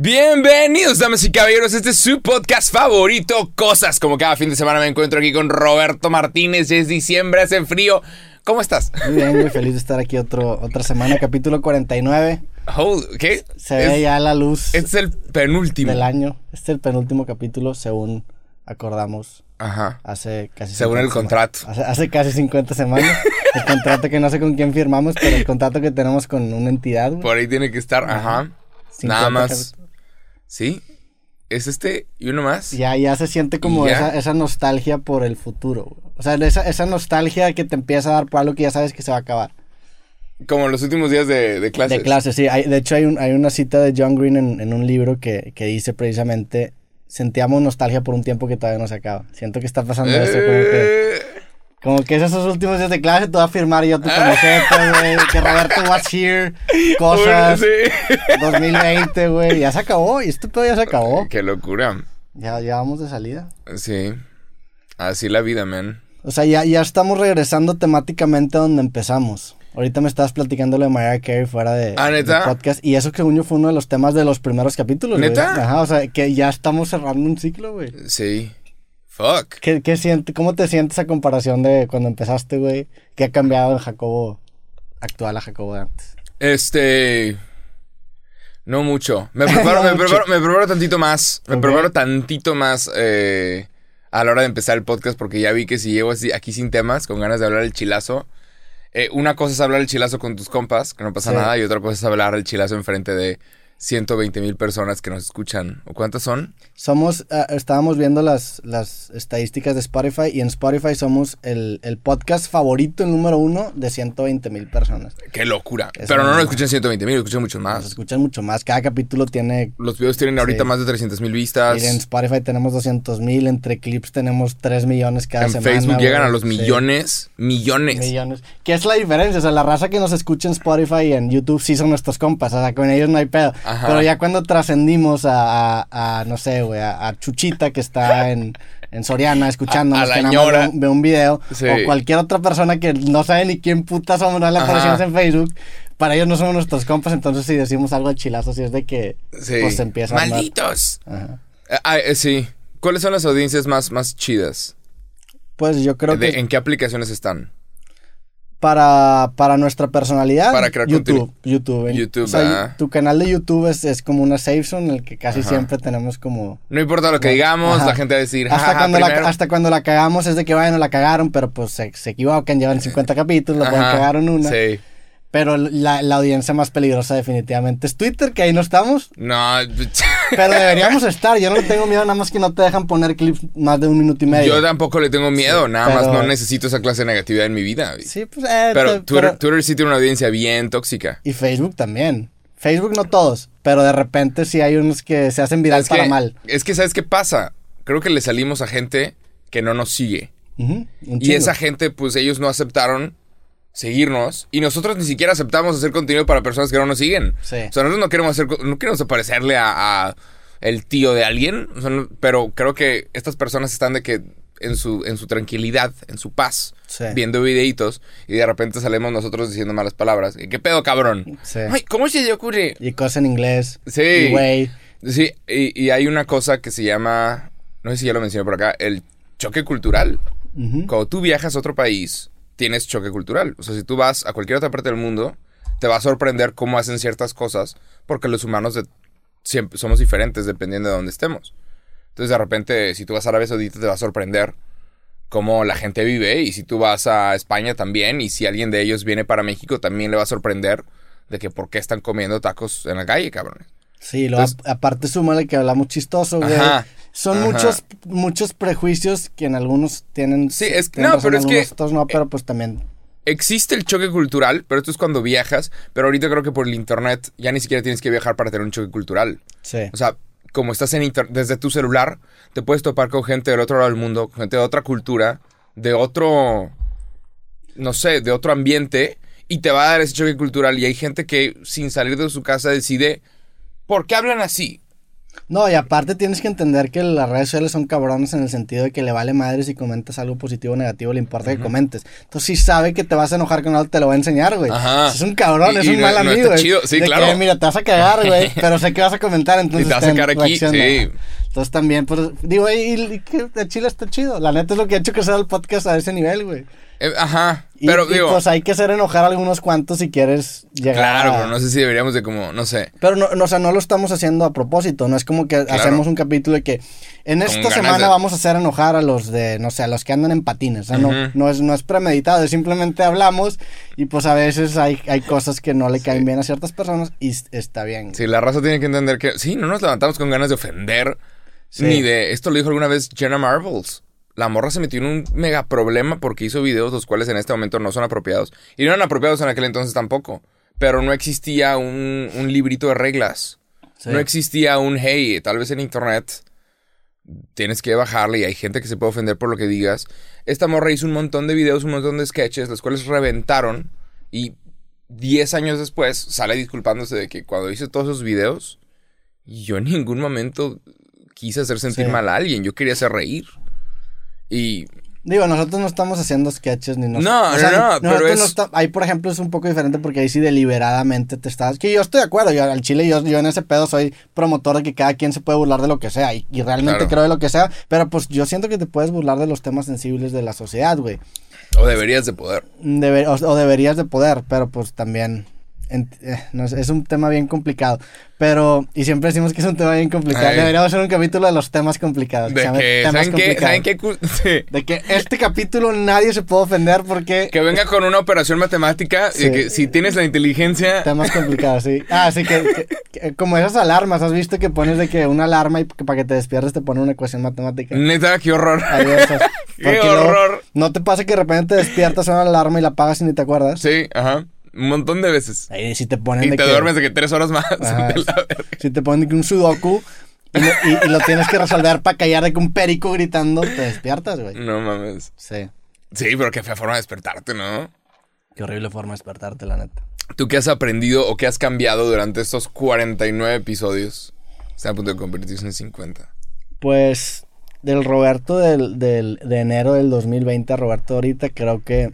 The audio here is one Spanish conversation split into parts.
Bienvenidos, damas y caballeros. Este es su podcast favorito, Cosas. Como cada fin de semana me encuentro aquí con Roberto Martínez. Es diciembre, hace frío. ¿Cómo estás? Muy bien, muy feliz de estar aquí otro, otra semana, capítulo 49. Hold- ¿Qué? Se ve ya la luz Este es el penúltimo. del año. Este es el penúltimo capítulo, según acordamos Ajá. hace casi Según el 50 contrato. Hace, hace casi 50 semanas. El contrato que no sé con quién firmamos, pero el contrato que tenemos con una entidad. Por ahí tiene que estar. Ajá. 50 Nada más. capítulos. ¿Sí? ¿Es este y uno más? Ya, ya se siente como esa, esa nostalgia por el futuro. O sea, esa, esa nostalgia que te empieza a dar por algo que ya sabes que se va a acabar. Como los últimos días de, de clases. De clase, sí. Hay- de hecho, hay, un- hay una cita de John Green en, en un libro que, que dice precisamente, sentíamos nostalgia por un tiempo que todavía no se acaba. Siento que está pasando eso, como que, Eh, como que esos últimos días de clase te va a firmar yo tu camiseta, güey, que Roberto was here, cosas, sí. 2020, güey, ya se acabó, y este pedo ya se acabó. Qué locura. Ya, ya vamos de salida. Sí. Así la vida, man. O sea, ya, ya estamos regresando temáticamente a donde empezamos. Ahorita me estabas platicando de Mariah Carey fuera de, Ah, ¿neta? de podcast. Y eso que yo fue uno de los temas de los primeros capítulos. ¿Neta? Ajá, o sea, que ya estamos cerrando un ciclo, güey. Sí. Fuck. ¿Qué, qué siente, ¿Cómo te sientes a comparación de cuando empezaste, güey? ¿Qué ha cambiado en Jacobo actual a Jacobo de antes? Este. No mucho. Me preparo, No me, mucho. preparo, me preparo tantito más. Me preparo tantito más eh, a la hora de empezar el podcast porque ya vi que si llego así, aquí sin temas, con ganas de hablar el chilazo. eh, una cosa es hablar el chilazo con tus compas, que no pasa Sí. nada, y otra cosa es hablar el chilazo enfrente de 120 mil personas que nos escuchan. ¿O cuántas son? Somos, ah, estábamos viendo las, las estadísticas de Spotify y en Spotify somos el, el podcast favorito, el número uno de 120 mil personas. ¡Qué locura! Es Pero no lo escuchan 120 mil, escuchan muchos Nos más. escuchan mucho más. Cada capítulo tiene Los videos tienen ahorita Sí. más de 300 mil vistas. Y en Spotify tenemos 200 mil, entre clips tenemos 3 millones cada En semana. Facebook llegan güey. a los Sí, millones, millones. millones. ¿Qué es la diferencia? O sea, la raza que nos escucha en Spotify y en YouTube sí son nuestros compas, o sea, con ellos no hay pedo. Ajá. Pero ya cuando trascendimos a, a- a, no sé, güey, a, a Chuchita que está en, en Soriana escuchándonos, A- a la que nada ve, un- ve un video, Sí. o cualquier otra persona que no sabe ni quién puta somos, no le en Facebook, para ellos no somos nuestros compas, entonces si decimos algo de chilazo, si es de que, Sí. pues se empieza a. ¡Malditos! Ajá. Ah, eh, sí. ¿Cuáles son las audiencias más, más chidas? Pues yo creo De- que... ¿En qué aplicaciones están? Para, para nuestra personalidad, Para crear YouTube. YouTube. YouTube, O sea, ah. tu canal de YouTube es, es como una safe zone en el que casi Ajá. siempre tenemos como... No importa lo que digamos, Ajá. la gente va a decir, Hasta "Jajaja, cuando, la, primero". hasta cuando la cagamos es de que, bueno, la cagaron, pero pues se, se equivocan, llevan 50 capítulos, la pueden Ajá, cagar en una. Sí. Pero la, la audiencia más peligrosa definitivamente es Twitter, que ahí no estamos. No, Pero deberíamos estar. Yo no le tengo miedo, nada más que no te dejan poner clips más de un minuto y medio. yo tampoco le tengo miedo, nada más no necesito esa clase de negatividad en mi vida. Sí, pues... eh, Pero te- Twitter, pero- Twitter sí tiene una audiencia bien tóxica. Y Facebook también. Facebook no todos, pero de repente sí hay unos que se hacen viral Es para que, mal. es que, ¿sabes qué pasa? Creo que le salimos a gente que no nos sigue. Y esa gente, pues ellos no aceptaron seguirnos. Y nosotros ni siquiera aceptamos hacer contenido para personas que no nos siguen. Sí. O sea, nosotros no queremos hacer, no queremos aparecerle a, a el tío de alguien. O sea, no- pero creo que estas personas están de que en su, en su tranquilidad, en su paz, Sí. viendo videitos, y de repente salimos nosotros diciendo malas palabras. ¿Qué pedo, cabrón? Sí. Ay, ¿cómo se le ocurre? Y cosas en inglés. Sí. Güey. Sí, y, y hay una cosa que se llama, no sé si ya lo mencioné por acá, el choque cultural. Cuando tú viajas a otro país, tienes choque cultural. O sea, si tú vas a cualquier otra parte del mundo, te va a sorprender cómo hacen ciertas cosas, porque los humanos somos diferentes dependiendo de dónde estemos. Entonces, de repente, si tú vas a Arabia Saudita, te va a sorprender cómo la gente vive, y si tú vas a España también, y si alguien de ellos viene para México, también le va a sorprender de que por qué están comiendo tacos en la calle, cabrones. Sí, lo, Entonces- aparte súmale que hablamos chistoso, güey. Ajá, Son ajá. muchos muchos prejuicios que en algunos tienen. Sí, es- tienen no, razón, pero es que- otros no, pero pues también. existe el choque cultural, pero esto es cuando viajas, pero ahorita creo que por el internet ya ni siquiera tienes que viajar para tener un choque cultural. Sí. O sea, como estás en inter- desde tu celular, te puedes topar con gente del otro lado del mundo, con gente de otra cultura, de otro, no sé, de otro ambiente, y te va a dar ese choque cultural. Y hay gente que sin salir de su casa decide, ¿por qué hablan así? No, y aparte tienes que entender que las redes sociales son cabrones en el sentido de que le vale madre si comentas algo positivo o negativo, le importa que comentes. Entonces, si sabe que te vas a enojar con algo, te lo va a enseñar, güey. Ajá. Es un cabrón, Y- es un no- mal no amigo, está güey. chido. Sí, De claro. que, mira, te vas a cagar, güey, pero sé que vas a comentar, entonces Y te vas a sacar aquí, sí. Entonces también, pues, digo, y, y que de Chile está chido. La neta es lo que ha hecho que sea el podcast a ese nivel, güey. Eh, ajá. Pero y, digo, pues hay que hacer enojar a algunos cuantos si quieres llegar claro, a- pero no sé si deberíamos de como, no sé. Pero no, no, o sea, no lo estamos haciendo a propósito, no es como que hacemos un capítulo de que en esta semana de- vamos a hacer enojar a los de, no sé, a los que andan en patines, o sea, no, no, es, no es premeditado, es simplemente hablamos y pues a veces hay, hay cosas que no le caen bien a ciertas personas y está bien. Sí, la raza tiene que entender que sí, no nos levantamos con ganas de ofender. Sí. Ni de. Esto lo dijo alguna vez Jenna Marbles. La morra se metió en un mega problema porque hizo videos los cuales en este momento no son apropiados. Y no eran apropiados en aquel entonces tampoco. Pero no existía un, un librito de reglas. Sí. No existía un hey, tal vez en internet tienes que bajarle y hay gente que se puede ofender por lo que digas. Esta morra hizo un montón de videos, un montón de sketches, los cuales reventaron y 10 años después sale disculpándose de que cuando hice todos esos videos, yo en ningún momento quise hacer sentir Sí. mal a alguien, yo quería hacer reír. Y Digo, nosotros no estamos haciendo sketches ni nos... No, o sea, no, no, pero nosotros es- no esta- ahí, por ejemplo, es un poco diferente porque ahí sí deliberadamente te estás... Que yo estoy de acuerdo, yo al chile, yo, yo en ese pedo soy promotor de que cada quien se puede burlar de lo que sea y, y realmente Claro. creo de lo que sea, pero pues yo siento que te puedes burlar de los temas sensibles de la sociedad, güey. o deberías de poder. Debe- o, o deberías de poder, pero pues también... eh, no sé, es un tema bien complicado, pero... Y siempre decimos que es un tema bien complicado. Ay. Deberíamos hacer un capítulo de los temas complicados. De que, temas ¿saben qué? ¿Saben qué? Sí. De que este capítulo nadie se puede ofender porque... Que venga con una operación matemática y Sí. que si tienes la inteligencia... Temas complicados, sí. Ah, sí, que, que- que- como esas alarmas, ¿has visto que pones de que una alarma y que para que te despiertes te pone una ecuación matemática? Neta, qué horror. Esas. ¡Qué horror! ¿No te pasa que de repente te despiertas, la alarma y la apagas y ni te acuerdas? Sí, ajá. Un montón de veces. Ahí si te ponen Y de te que... duermes de que tres horas más. Ajá, De la verga. si te ponen de que un sudoku y, lo- y- y lo tienes que resolver para callar de que un perico gritando, te despiertas, güey. No mames. Sí. Sí, pero qué fea forma de despertarte, ¿no? Qué horrible forma de despertarte, la neta. ¿Tú qué has aprendido o qué has cambiado durante estos 49 episodios? Está a punto de convertirse en 50. Pues del Roberto del, del- de enero del 2020 a Roberto ahorita, creo que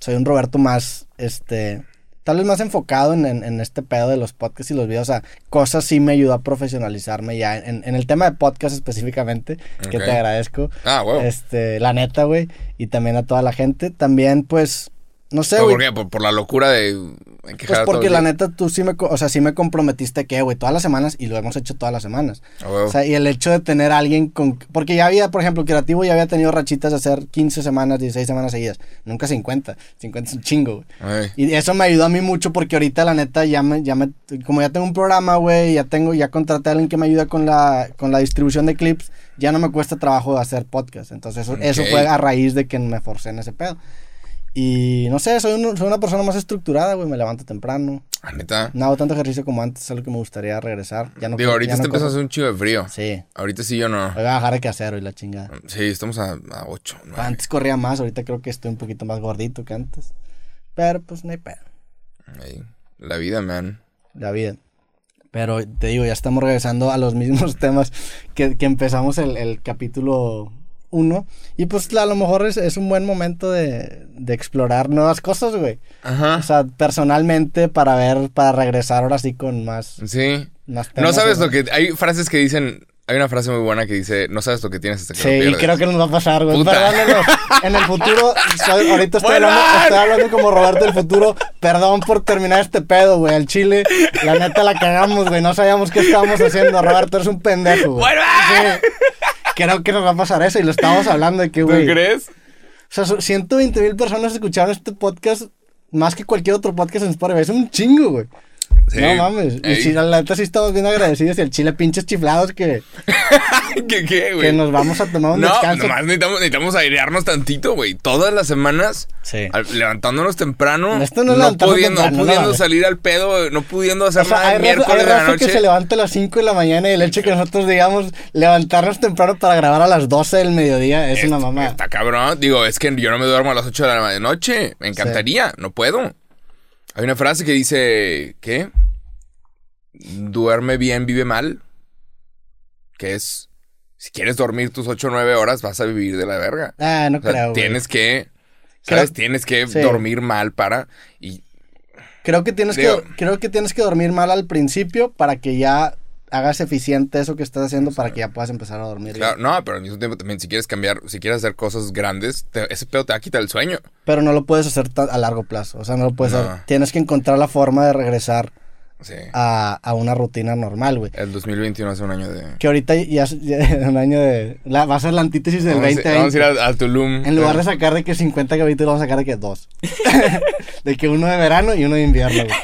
soy un Roberto más, este, tal vez más enfocado en, en- en este pedo de los podcasts y los videos. O sea, cosas sí me ayudó a profesionalizarme ya en, en el tema de podcast específicamente, que te agradezco. Ah. Este, la neta, güey, y también a toda la gente. También, pues, no sé, ¿Pero güey. ¿Por qué? ¿Por, por la locura de Pues porque la neta tú sí me, o sea, sí me comprometiste que, güey, todas las semanas y lo hemos hecho todas las semanas. Ah, huevo. O sea, y el hecho de tener a alguien con... Porque ya había, por ejemplo, Creativo ya había tenido rachitas de hacer 15 semanas, 16 semanas seguidas. Nunca 50. 50 es un chingo, güey. Y eso me ayudó a mí mucho porque ahorita, la neta, ya me... Ya me como ya tengo un programa, güey, ya tengo... Ya contraté a alguien que me ayuda con la, con la distribución de clips. Ya no me cuesta trabajo hacer podcast. Entonces, eso, eso fue a raíz de que me forcé en ese pedo. Y no sé, soy, un- soy una persona más estructurada, güey. Me levanto temprano. Ah, neta. No hago tanto ejercicio como antes, es algo que me gustaría regresar. Ya no Digo, ahorita ya está no empezando a hacer un chido de frío. Sí. Ahorita sí yo no. Voy a bajar de casero y la chingada. Sí, estamos a, a 8. Antes corría más, ahorita creo que estoy un poquito más gordito que antes. Pero pues no hay pedo. La vida, man. La vida. Pero te digo, ya estamos regresando a los mismos temas que, que empezamos el, el capítulo 1. Y pues a lo mejor es, es un buen momento de, de explorar nuevas cosas, güey. O Ajá. sea, personalmente para ver, para regresar ahora sí con más, Sí. más No temas, sabes ¿no? lo que. Hay frases que dicen. Hay una frase muy buena que dice: No sabes lo que tienes hasta que lo Sí, pierdes. creo que nos va a pasar, güey. Perdónenos. En el futuro, soy- ahorita estoy hablando, estoy hablando como Roberto del futuro. Perdón por terminar este pedo, güey. Al chile, la neta la cagamos, güey. No sabíamos qué estábamos haciendo. Roberto, eres un pendejo, güey. Sí. Creo que nos va a pasar eso y lo estábamos hablando de que, ¿Tú güey. O crees? sea, so- 120 mil personas escucharon este podcast más que cualquier otro podcast en Spotify. Es un chingo, güey. Sí. No mames. Y Ey. si la neta sí estamos bien agradecidos y el chile pinches chiflados que, ¿Qué, qué, güey? que nos vamos a tomar un no, descanso. nomás necesitamos, necesitamos airearnos tantito, güey. Todas las semanas, Sí. al- levantándonos temprano, Esto no es no, pudiendo, temprano, no pudiendo salir al pedo, no pudiendo hacer O sea, nada el miércoles hay de la noche. que se levanta a las 5 de la mañana y el hecho que nosotros digamos levantarnos temprano para grabar a las 12 del mediodía es una mamá. Está cabrón. Digo, es que yo no me duermo a las 8 de la noche. Me encantaría, no puedo. Hay una frase que dice, ¿qué? Duerme bien, vive mal. que es, si quieres dormir tus 8 o 9 horas, vas a vivir de la verga. Ah, no O sea, creo, güey. tienes que, ¿sabes? Creo- Tienes que Sí. dormir mal para, y Creo que tienes Digo- que creo que tienes que dormir mal al principio para que ya hagas eficiente eso que estás haciendo para que ya puedas empezar a dormir. claro, bien. no, pero al mismo tiempo también, si quieres cambiar, si quieres hacer cosas grandes, te- ese pedo te va a quitar el sueño. Pero no lo puedes hacer a largo plazo, o sea, no lo puedes No. hacer. Tienes que encontrar la forma de regresar Sí. a, a una rutina normal, güey. El 2021 hace un año de... Que ahorita ya es ya un año de la, va a ser la antítesis del Vamos, a- 2020. vamos a ir a, a Tulum. En lugar de sacar de que 50 capítulos, vamos a sacar de que dos. de que uno de verano y uno de invierno, güey.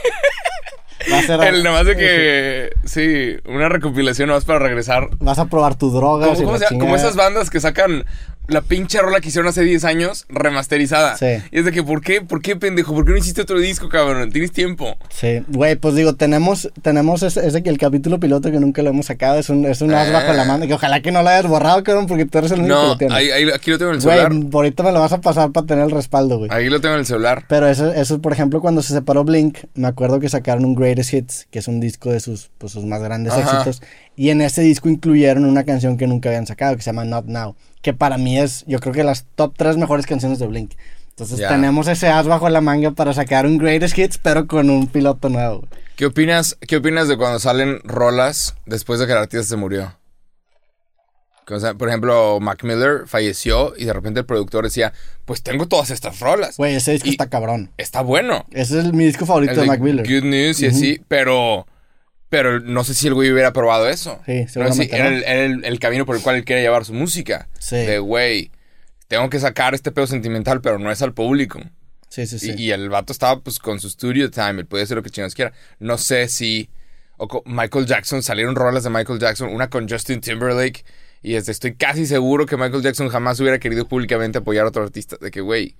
Va a ser El nomás de que... Sí, una recopilación nomás para regresar. Vas a probar tu droga. Como, esas bandas que sacan la pinche rola que hicieron hace 10 años remasterizada. Sí. Y es de que, ¿por qué? ¿Por qué, pendejo? ¿Por qué no hiciste otro disco, cabrón? Tienes tiempo. Sí, güey, pues digo, tenemos, tenemos ese, ese que el capítulo piloto que nunca lo hemos sacado, es un, es un as Ah. bajo la manga, que ojalá que no lo hayas borrado, cabrón, porque tú eres el único que No, lo tiene. ahí, ahí- aquí lo tengo en el Güey, celular. ahorita me lo vas a pasar para tener el respaldo, güey. Ahí lo tengo en el celular. Pero eso, eso, por ejemplo, cuando se separó Blink, me acuerdo que sacaron un Greatest Hits, que es un disco de sus, pues, sus más grandes Ajá. éxitos. Y en ese disco incluyeron una canción que nunca habían sacado, que se llama Not Now. Que para mí es, yo creo que las top tres mejores canciones de Blink. Entonces tenemos ese as bajo la manga para sacar un Greatest Hits, pero con un piloto nuevo. ¿Qué opinas, ¿Qué opinas de cuando salen rolas después de que el artista se murió? Que, o sea, por ejemplo, Mac Miller falleció y de repente el productor decía, pues tengo todas estas rolas. Güey, ese disco Y- está cabrón. Está bueno. Ese es mi disco favorito El de de Mac Miller. Good News y así, pero... Pero no sé si el güey hubiera probado eso. Sí, No sé si seguramente era, el, era el- el camino por el cual él quiere llevar su música. Sí. De, güey, tengo que sacar este pedo sentimental, pero no es al público. Sí, sí, sí. Y, y el vato estaba pues con su studio time, él podía hacer lo que chingados quiera. No sé si o Michael Jackson, salieron rolas de Michael Jackson, una con Justin Timberlake, y este, estoy casi seguro que Michael Jackson jamás hubiera querido públicamente apoyar a otro artista. De que, güey,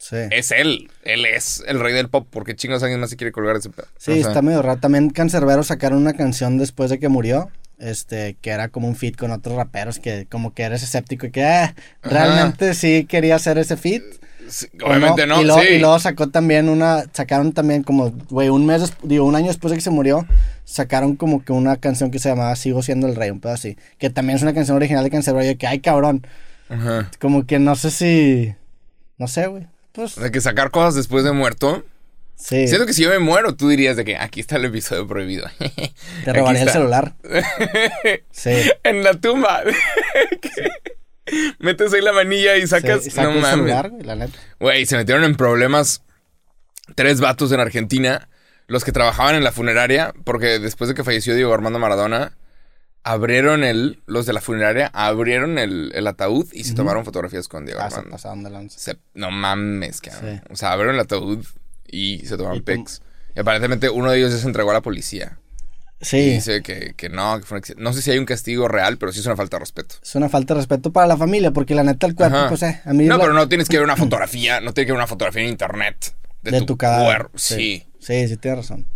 sí. es él, él es el rey del pop, porque chingados alguien más se quiere colgar ese pedo. Sí, No está medio raro. También Cancerbero sacaron una canción después de que murió. Este, que era como un feat con otros raperos que como que eres escéptico y que ah, realmente sí quería hacer ese. Sí, o obviamente no, Y sí. y luego sacó también una, sacaron también como, güey, un mes, digo, un año después de que se murió, sacaron como que una canción que se llamaba Sigo siendo el rey, un pedo así. Que también es una canción original de Cancerbero. Y que, ay, cabrón. Ajá. Como que no sé si, no sé, güey. Pues, De que sacar cosas después de muerto. sí. Siento que si yo me muero, tú dirías de que aquí está el episodio prohibido. Te robaría el celular. Sí. en la tumba. Metes ahí la manilla y sacas. Sí, no el mames. celular, la neta. Güey, se metieron en problemas tres vatos en Argentina, los que trabajaban en la funeraria, porque después de que falleció Diego Armando Maradona, abrieron el, los de la funeraria, abrieron el, el ataúd y se tomaron fotografías con Diego Pasa, Armando. pasaron de lanza. Se- no mames, cabrón. Sí. O sea, abrieron el ataúd y se tomaron Y pics. Y aparentemente uno de ellos ya se entregó a la policía. Y Sí, dice que, que no, que fue. No sé si hay un castigo real, pero sí es una falta de respeto. es una falta de respeto para la familia, porque la neta el cuerpo, Ajá. pues, eh, a mí No, la- pero no tienes que ver una fotografía, no tiene que ver una fotografía en internet de, de tu, tu cadáver. cuerpo. Sí. Sí, sí, tienes razón.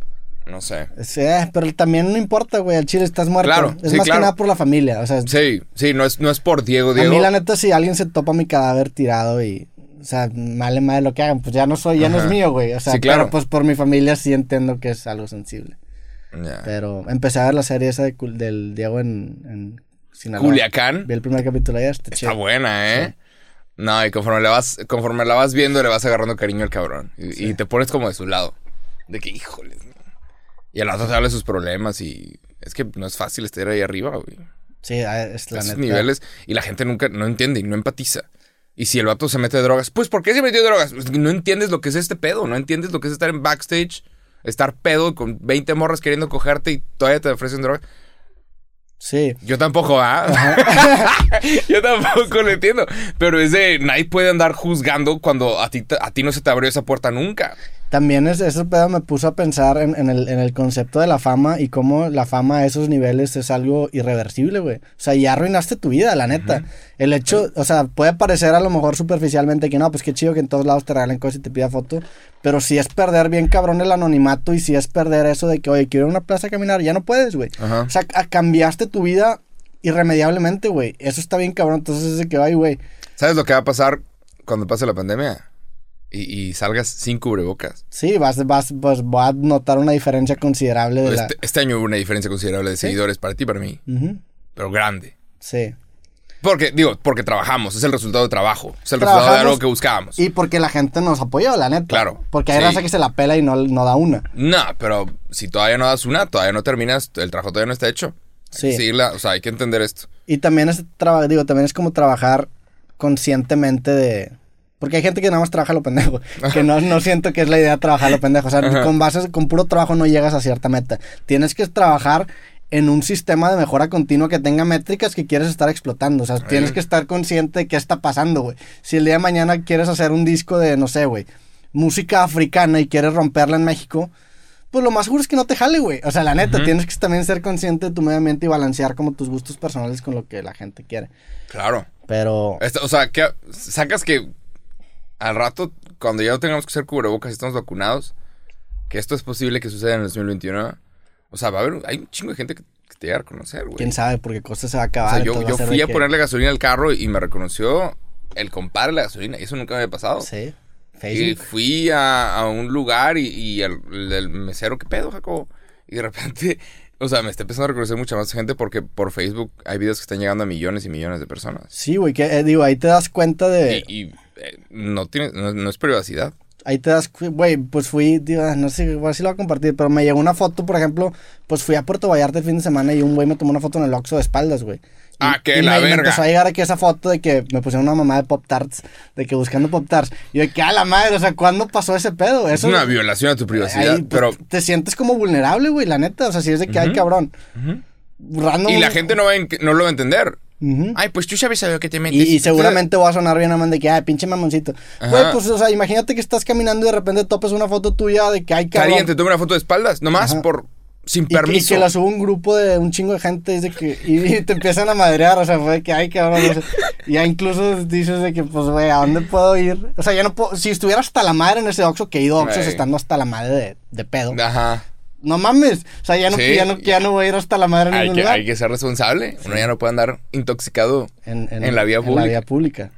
No sé. Sí, pero también no importa, güey, al chile estás muerto. Claro, es sí, más claro. que nada por la familia, o sea, Sí, sí, no es, no es por Diego, a Diego. mí la neta si alguien se topa mi cadáver tirado y, o sea, vale madre lo que hagan, pues ya no soy, ya no es mío, güey, o sea, Sí, claro. pero pues por mi familia sí entiendo que es algo sensible. Pero empecé a ver la serie esa de del Diego en, en Sinaloa. Culiacán. Vi el primer capítulo ayer, está Está buena, ¿eh? No, y conforme la vas, conforme la vas viendo, le vas agarrando cariño al cabrón. Y, y te pones como de su lado. De que, híjole. Y al rato te habla de sus problemas y es que no es fácil estar ahí arriba, güey. Sí, ah, es la esos neta. niveles y la gente nunca no entiende y no empatiza. Y si el vato se mete de drogas, pues ¿por qué se metió de drogas? Pues, no entiendes lo que es este pedo, no entiendes lo que es estar en backstage, estar pedo con 20 morras queriendo cogerte y todavía te ofrecen drogas. Sí. Yo tampoco, ¿ah? Yo tampoco lo entiendo. Pero es de nadie puede andar juzgando cuando a ti, a ti no se te abrió esa puerta nunca. También es, ese pedo me puso a pensar en, en el, en el concepto de la fama y cómo la fama a esos niveles es algo irreversible, güey. O sea, ya arruinaste tu vida, la neta. El hecho, o sea, puede parecer a lo mejor superficialmente que no, pues qué chido que en todos lados te regalen cosas y te pida foto. Pero si es perder bien cabrón el anonimato y si es perder eso de que, oye, quiero ir a una plaza a caminar, ya no puedes, güey. Ajá. O sea, ca- cambiaste tu vida irremediablemente, güey. Eso está bien cabrón. Entonces es de que, ay, güey. ¿Sabes lo que va a pasar cuando pase la pandemia? Y, y salgas sin cubrebocas. Sí, vas, vas, pues voy a notar una diferencia considerable de la... Este, este año hubo una diferencia considerable de seguidores para ti y para mí. Pero grande. Sí. Porque, digo, porque trabajamos, es el resultado de trabajo, es el resultado de algo que buscábamos. Y porque la gente nos apoyó, la neta. Claro, Porque hay sí. raza que se la pela y no, no da una. No, pero si todavía no das una, todavía no terminas, el trabajo todavía no está hecho. Hay Sí. que o sea, hay que entender esto. Y también es digo, también es como trabajar conscientemente de. Porque hay gente que nada más trabaja lo pendejo. Que no, no siento que es la idea trabajar lo pendejo. O sea, Ajá. con bases, con puro trabajo no llegas a cierta meta. Tienes que trabajar en un sistema de mejora continua que tenga métricas que quieres estar explotando. O sea, tienes que estar consciente de qué está pasando, güey. Si el día de mañana quieres hacer un disco de, no sé, güey, música africana y quieres romperla en México, pues lo más seguro es que no te jale, güey. O sea, la neta, tienes que también ser consciente de tu medio ambiente y balancear como tus gustos personales con lo que la gente quiere. Claro. Pero. Esto- o sea, que sacas que al rato, cuando ya no tengamos que hacer cubrebocas y estamos vacunados, que esto es posible que suceda en el 2021. O sea, va a haber, hay un chingo de gente que, que te llega a reconocer, güey. quién sabe, porque cosas se va a O acabar. sea, yo, fui a que- ponerle gasolina al carro y me reconoció el compadre de la gasolina. Y eso nunca me había pasado. Sí. Y Facebook. fui a, a un lugar y, y el, el mesero, ¿qué pedo, Jacobo? Y de repente, o sea, me está empezando a reconocer mucha más gente porque por Facebook hay videos que están llegando a millones y millones de personas. Sí, güey, que eh, digo, ahí te das cuenta de. Y, y, eh, no, tiene, no, no es privacidad. Ahí te das, güey, pues fui, digo, ah, no sé, igual si lo voy a compartir, pero me llegó una foto, por ejemplo, pues fui a Puerto Vallarta el fin de semana y un güey me tomó una foto en el Oxxo de espaldas, güey. Y- Ah, que y la me, me verga. empezó a llegar aquí esa foto de que me pusieron una mamá de Pop Tarts, de que buscando Pop Tarts. Y yo, de que a la madre, o sea, ¿cuándo pasó ese pedo? Es Eso, una violación a tu privacidad, ahí, pues, pero... Te sientes como vulnerable, güey, la neta, o sea, si es de que, ay, Ujú. cabrón. Random. Y la gente no, va a en- no lo va a entender. Ay, pues tú sabes a lo que te metes. Y, y seguramente voy a sonar bien amante de que, ay, pinche mamoncito. Güey, pues, o sea, imagínate que estás caminando y de repente topes una foto tuya de que hay cabrón. Caliente, toma una foto de espaldas, nomás Ajá. por... Sin Y que, y permiso. que la sube un grupo de un chingo de gente que, y, te empiezan a madrear, o sea, fue de que, ay, cabrón, o sea, ya incluso dices de que, pues, güey, ¿a dónde puedo ir? O sea, ya no puedo, si estuviera hasta la madre en ese Oxxo, que he ido a Oxxos estando hasta la madre de, de pedo. Ajá. No mames, o sea, ya no, Sí. ya no, ya no voy a ir hasta la madre en Hay ningún que, lugar. hay que ser responsable. Uno ya no puede andar intoxicado en, en la vía En la pública. vía pública.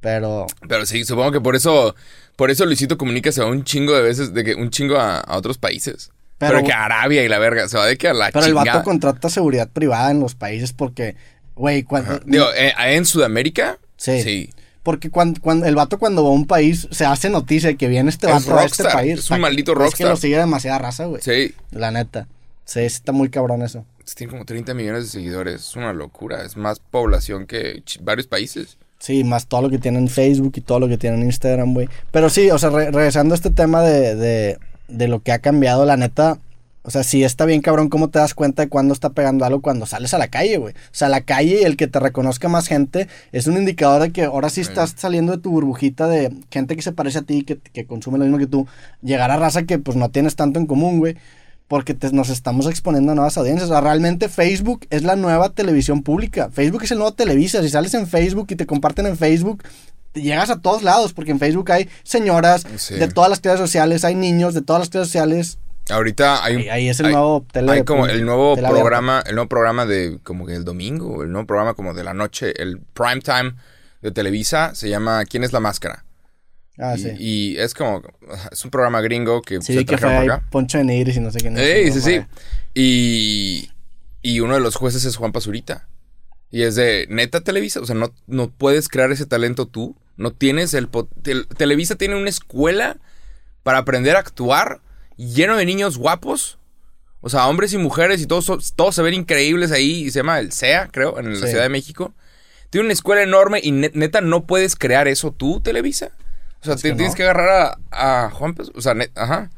Pero, Pero sí, supongo que por eso, por eso Luisito Comunica se va un chingo de veces, de que un chingo a, a otros países. Pero, Pero- que a Arabia y la verga, se va de que a la pero el chingada. vato contrata seguridad privada en los países porque, güey, cuando... Digo, eh, en Sudamérica, Sí. sí. Porque cuando, cuando el vato cuando va a un país se hace noticia de que viene este Es vato a este rockstar, país. es un maldito Es que rockstar. lo sigue demasiada raza, güey. Sí. La neta. Sí, está muy cabrón eso. Tiene como 30 millones de seguidores. Es una locura. Es más población que varios países. Sí, más todo lo que tiene en Facebook y todo lo que tiene en Instagram, güey. Pero sí, o sea, re- regresando a este tema de, de, de lo que ha cambiado, la neta, o sea, sí está bien cabrón cómo te das cuenta de cuándo está pegando algo cuando sales a la calle, güey. O sea, la calle y el que te reconozca más gente es un indicador de que ahora sí estás saliendo de tu burbujita de gente que se parece a ti, que, que consume lo mismo que tú. Llegar a raza que pues no tienes tanto en común, güey. Porque te- nos estamos exponiendo a nuevas audiencias. O sea, realmente Facebook es la nueva televisión pública. Facebook es el nuevo Televisa. Si sales en Facebook y te comparten en Facebook, llegas a todos lados. Porque en Facebook hay señoras Sí. de todas las clases sociales, hay niños de todas las clases sociales. Ahorita hay un- Ahí, ahí es el hay- nuevo tele. Hay como el nuevo abierta. programa, el nuevo programa de como que el domingo, el nuevo programa como de la noche, el prime time de Televisa se llama ¿Quién es la máscara? Ah, y, sí. y es como es un programa gringo que Sí, se que fue acá. Poncho de Nigris y no sé quién. es. Ey, sí, sí. güey. Y, y uno de los jueces es Juan Pazurita. Y es de neta Televisa, o sea, no, no puedes crear ese talento tú. No tienes el, Televisa tiene una escuela para aprender a actuar lleno de niños guapos. O sea, hombres y mujeres y todos, todos se ven increíbles ahí. Y se llama el CEA, creo, en la Sí. Ciudad de México. Tiene una escuela enorme y ne- neta no puedes crear eso tú, Televisa. O sea, Es te- que tienes no. que agarrar a, a Juan Paz- O sea, net- ajá.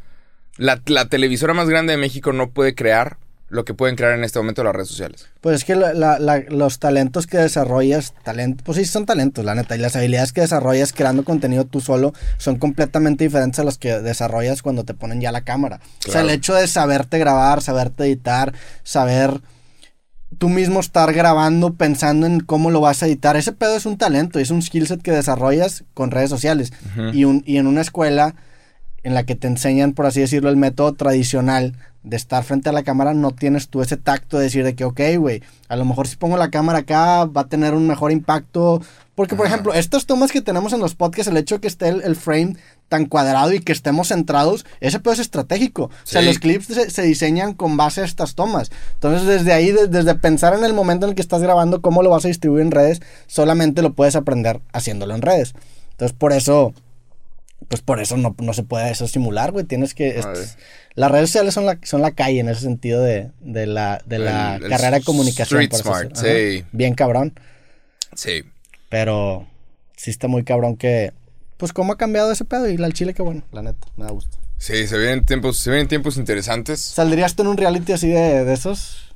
La, la televisora más grande de México no puede crear lo que pueden crear en este momento las redes sociales. Pues es que la- la- la- los talentos que desarrollas, talent, pues sí son talentos, la neta, y las habilidades que desarrollas creando contenido tú solo son completamente diferentes a las que desarrollas cuando te ponen ya la cámara. O sea, el hecho de saberte grabar, saberte editar, saber tú mismo estar grabando pensando en cómo lo vas a editar, ese pedo es un talento, es un skill set que desarrollas con redes sociales. y, un, y en una escuela en la que te enseñan, por así decirlo, el método tradicional de estar frente a la cámara, no tienes tú ese tacto de decir de que, ok, güey, a lo mejor si pongo la cámara acá va a tener un mejor impacto. Porque, por Ajá. ejemplo, estas tomas que tenemos en los podcasts, el hecho de que esté el, el frame tan cuadrado y que estemos centrados, ese pedo es estratégico. O sea, los clips se, se diseñan con base a estas tomas. Entonces, desde ahí, de- desde pensar en el momento en el que estás grabando, cómo lo vas a distribuir en redes, solamente lo puedes aprender haciéndolo en redes. Entonces, por eso, pues por eso no, no se puede eso simular, güey. Tienes que... Es- las redes sociales son la, son la calle en ese sentido de, de la, de la El- el carrera de comunicación. street por smart, sí. Bien cabrón. Sí. Pero sí está muy cabrón que... Pues cómo ha cambiado ese pedo y la chile qué bueno, la neta, me da gusto. Sí, se vienen tiempos, se vienen tiempos interesantes. ¿Saldrías tú en un reality así de, de esos?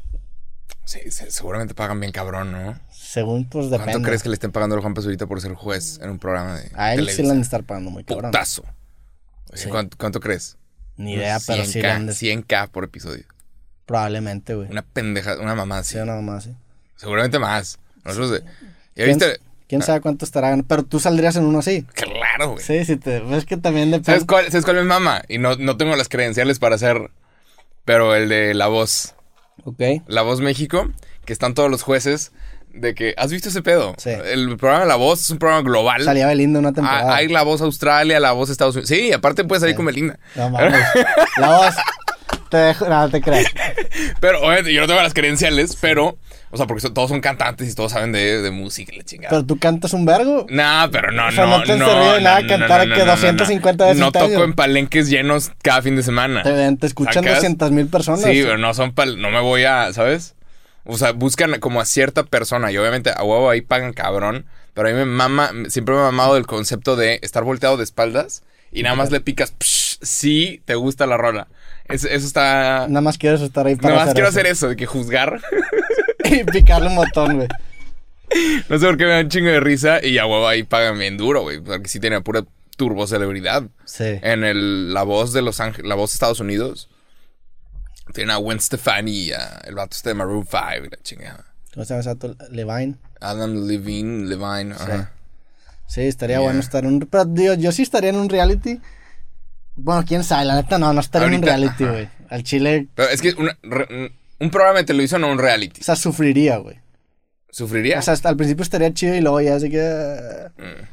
Sí, se- seguramente pagan bien cabrón, ¿no? Según, pues depende. ¿Cuánto crees que le estén pagando a Juan Pazurita por ser juez en un programa de A él sí Televisa? le han de estar pagando muy cabrón. Putazo. Oye, Sí. ¿cuánto, cuánto crees? Ni idea, pero sí le 100K, han de... 100K por episodio. Probablemente, güey. Una pendeja, una mamá así. Sí, nada más, sí. Seguramente más. Nosotros de... ¿Ya ¿Quién, viste? quién sabe cuánto estará ganando? Pero tú saldrías en uno así. Claro, güey. Sí, sí, te... Es que también depende... ¿Sabes cuál, ¿Sabes cuál me mama? Y no, no tengo las credenciales para hacer... Pero el de La Voz. Ok. La Voz México, que están todos los jueces de que... ¿Has visto ese pedo? Sí. El programa La Voz es un programa global. Salía Belinda una Ah, temporada. hay La Voz Australia, La Voz Estados Unidos. Sí, aparte puedes salir con Belinda. No mames. La voz. Te dejo... No, te creas. Pero, obviamente, yo no tengo las credenciales, pero... O sea, porque son- todos son cantantes y todos saben de, de música y la chingada. Pero tú cantas un vergo. No, pero no, O sea, no, no te no. de nada no, cantar no, que no, no, 250 no. veces No toco en palenques llenos cada fin de semana. Te, te escuchan ¿Sacas? 200 mil personas. Sí, pero no son pal... No me voy a... ¿Sabes? O sea, buscan como a cierta persona y obviamente a huevo ahí pagan cabrón. Pero a mí me mama... Siempre me ha mamado el concepto de estar volteado de espaldas y nada más le picas... psh, sí, te gusta la rola. Es- eso está... Nada más quieres estar ahí para Nada más quiero eso. hacer eso, de que juzgar. y picarle un botón, güey. no sé por qué me da un chingo de risa y a huevo ahí pagan bien duro, güey. Porque sí tiene pura turbo celebridad. Sí. En el, la voz de Los Ángeles, la voz de Estados Unidos. Tiene a Gwen Stefani, a el vato este de Maroon 5, y la chingada. ¿Cómo se llama ese vato? Levine. Adam Levine, Levine, ajá. Sí, estaría Yeah. bueno estar en un... Pero, digo, yo sí estaría en un reality. Bueno, quién sabe, la neta no, no estaría en un reality, güey. Al chile, Pero es que una- re- un- programa de televisión o un reality. o sea, sufriría, güey. ¿Sufriría? O sea, hasta al principio estaría chido y luego ya así que... eh,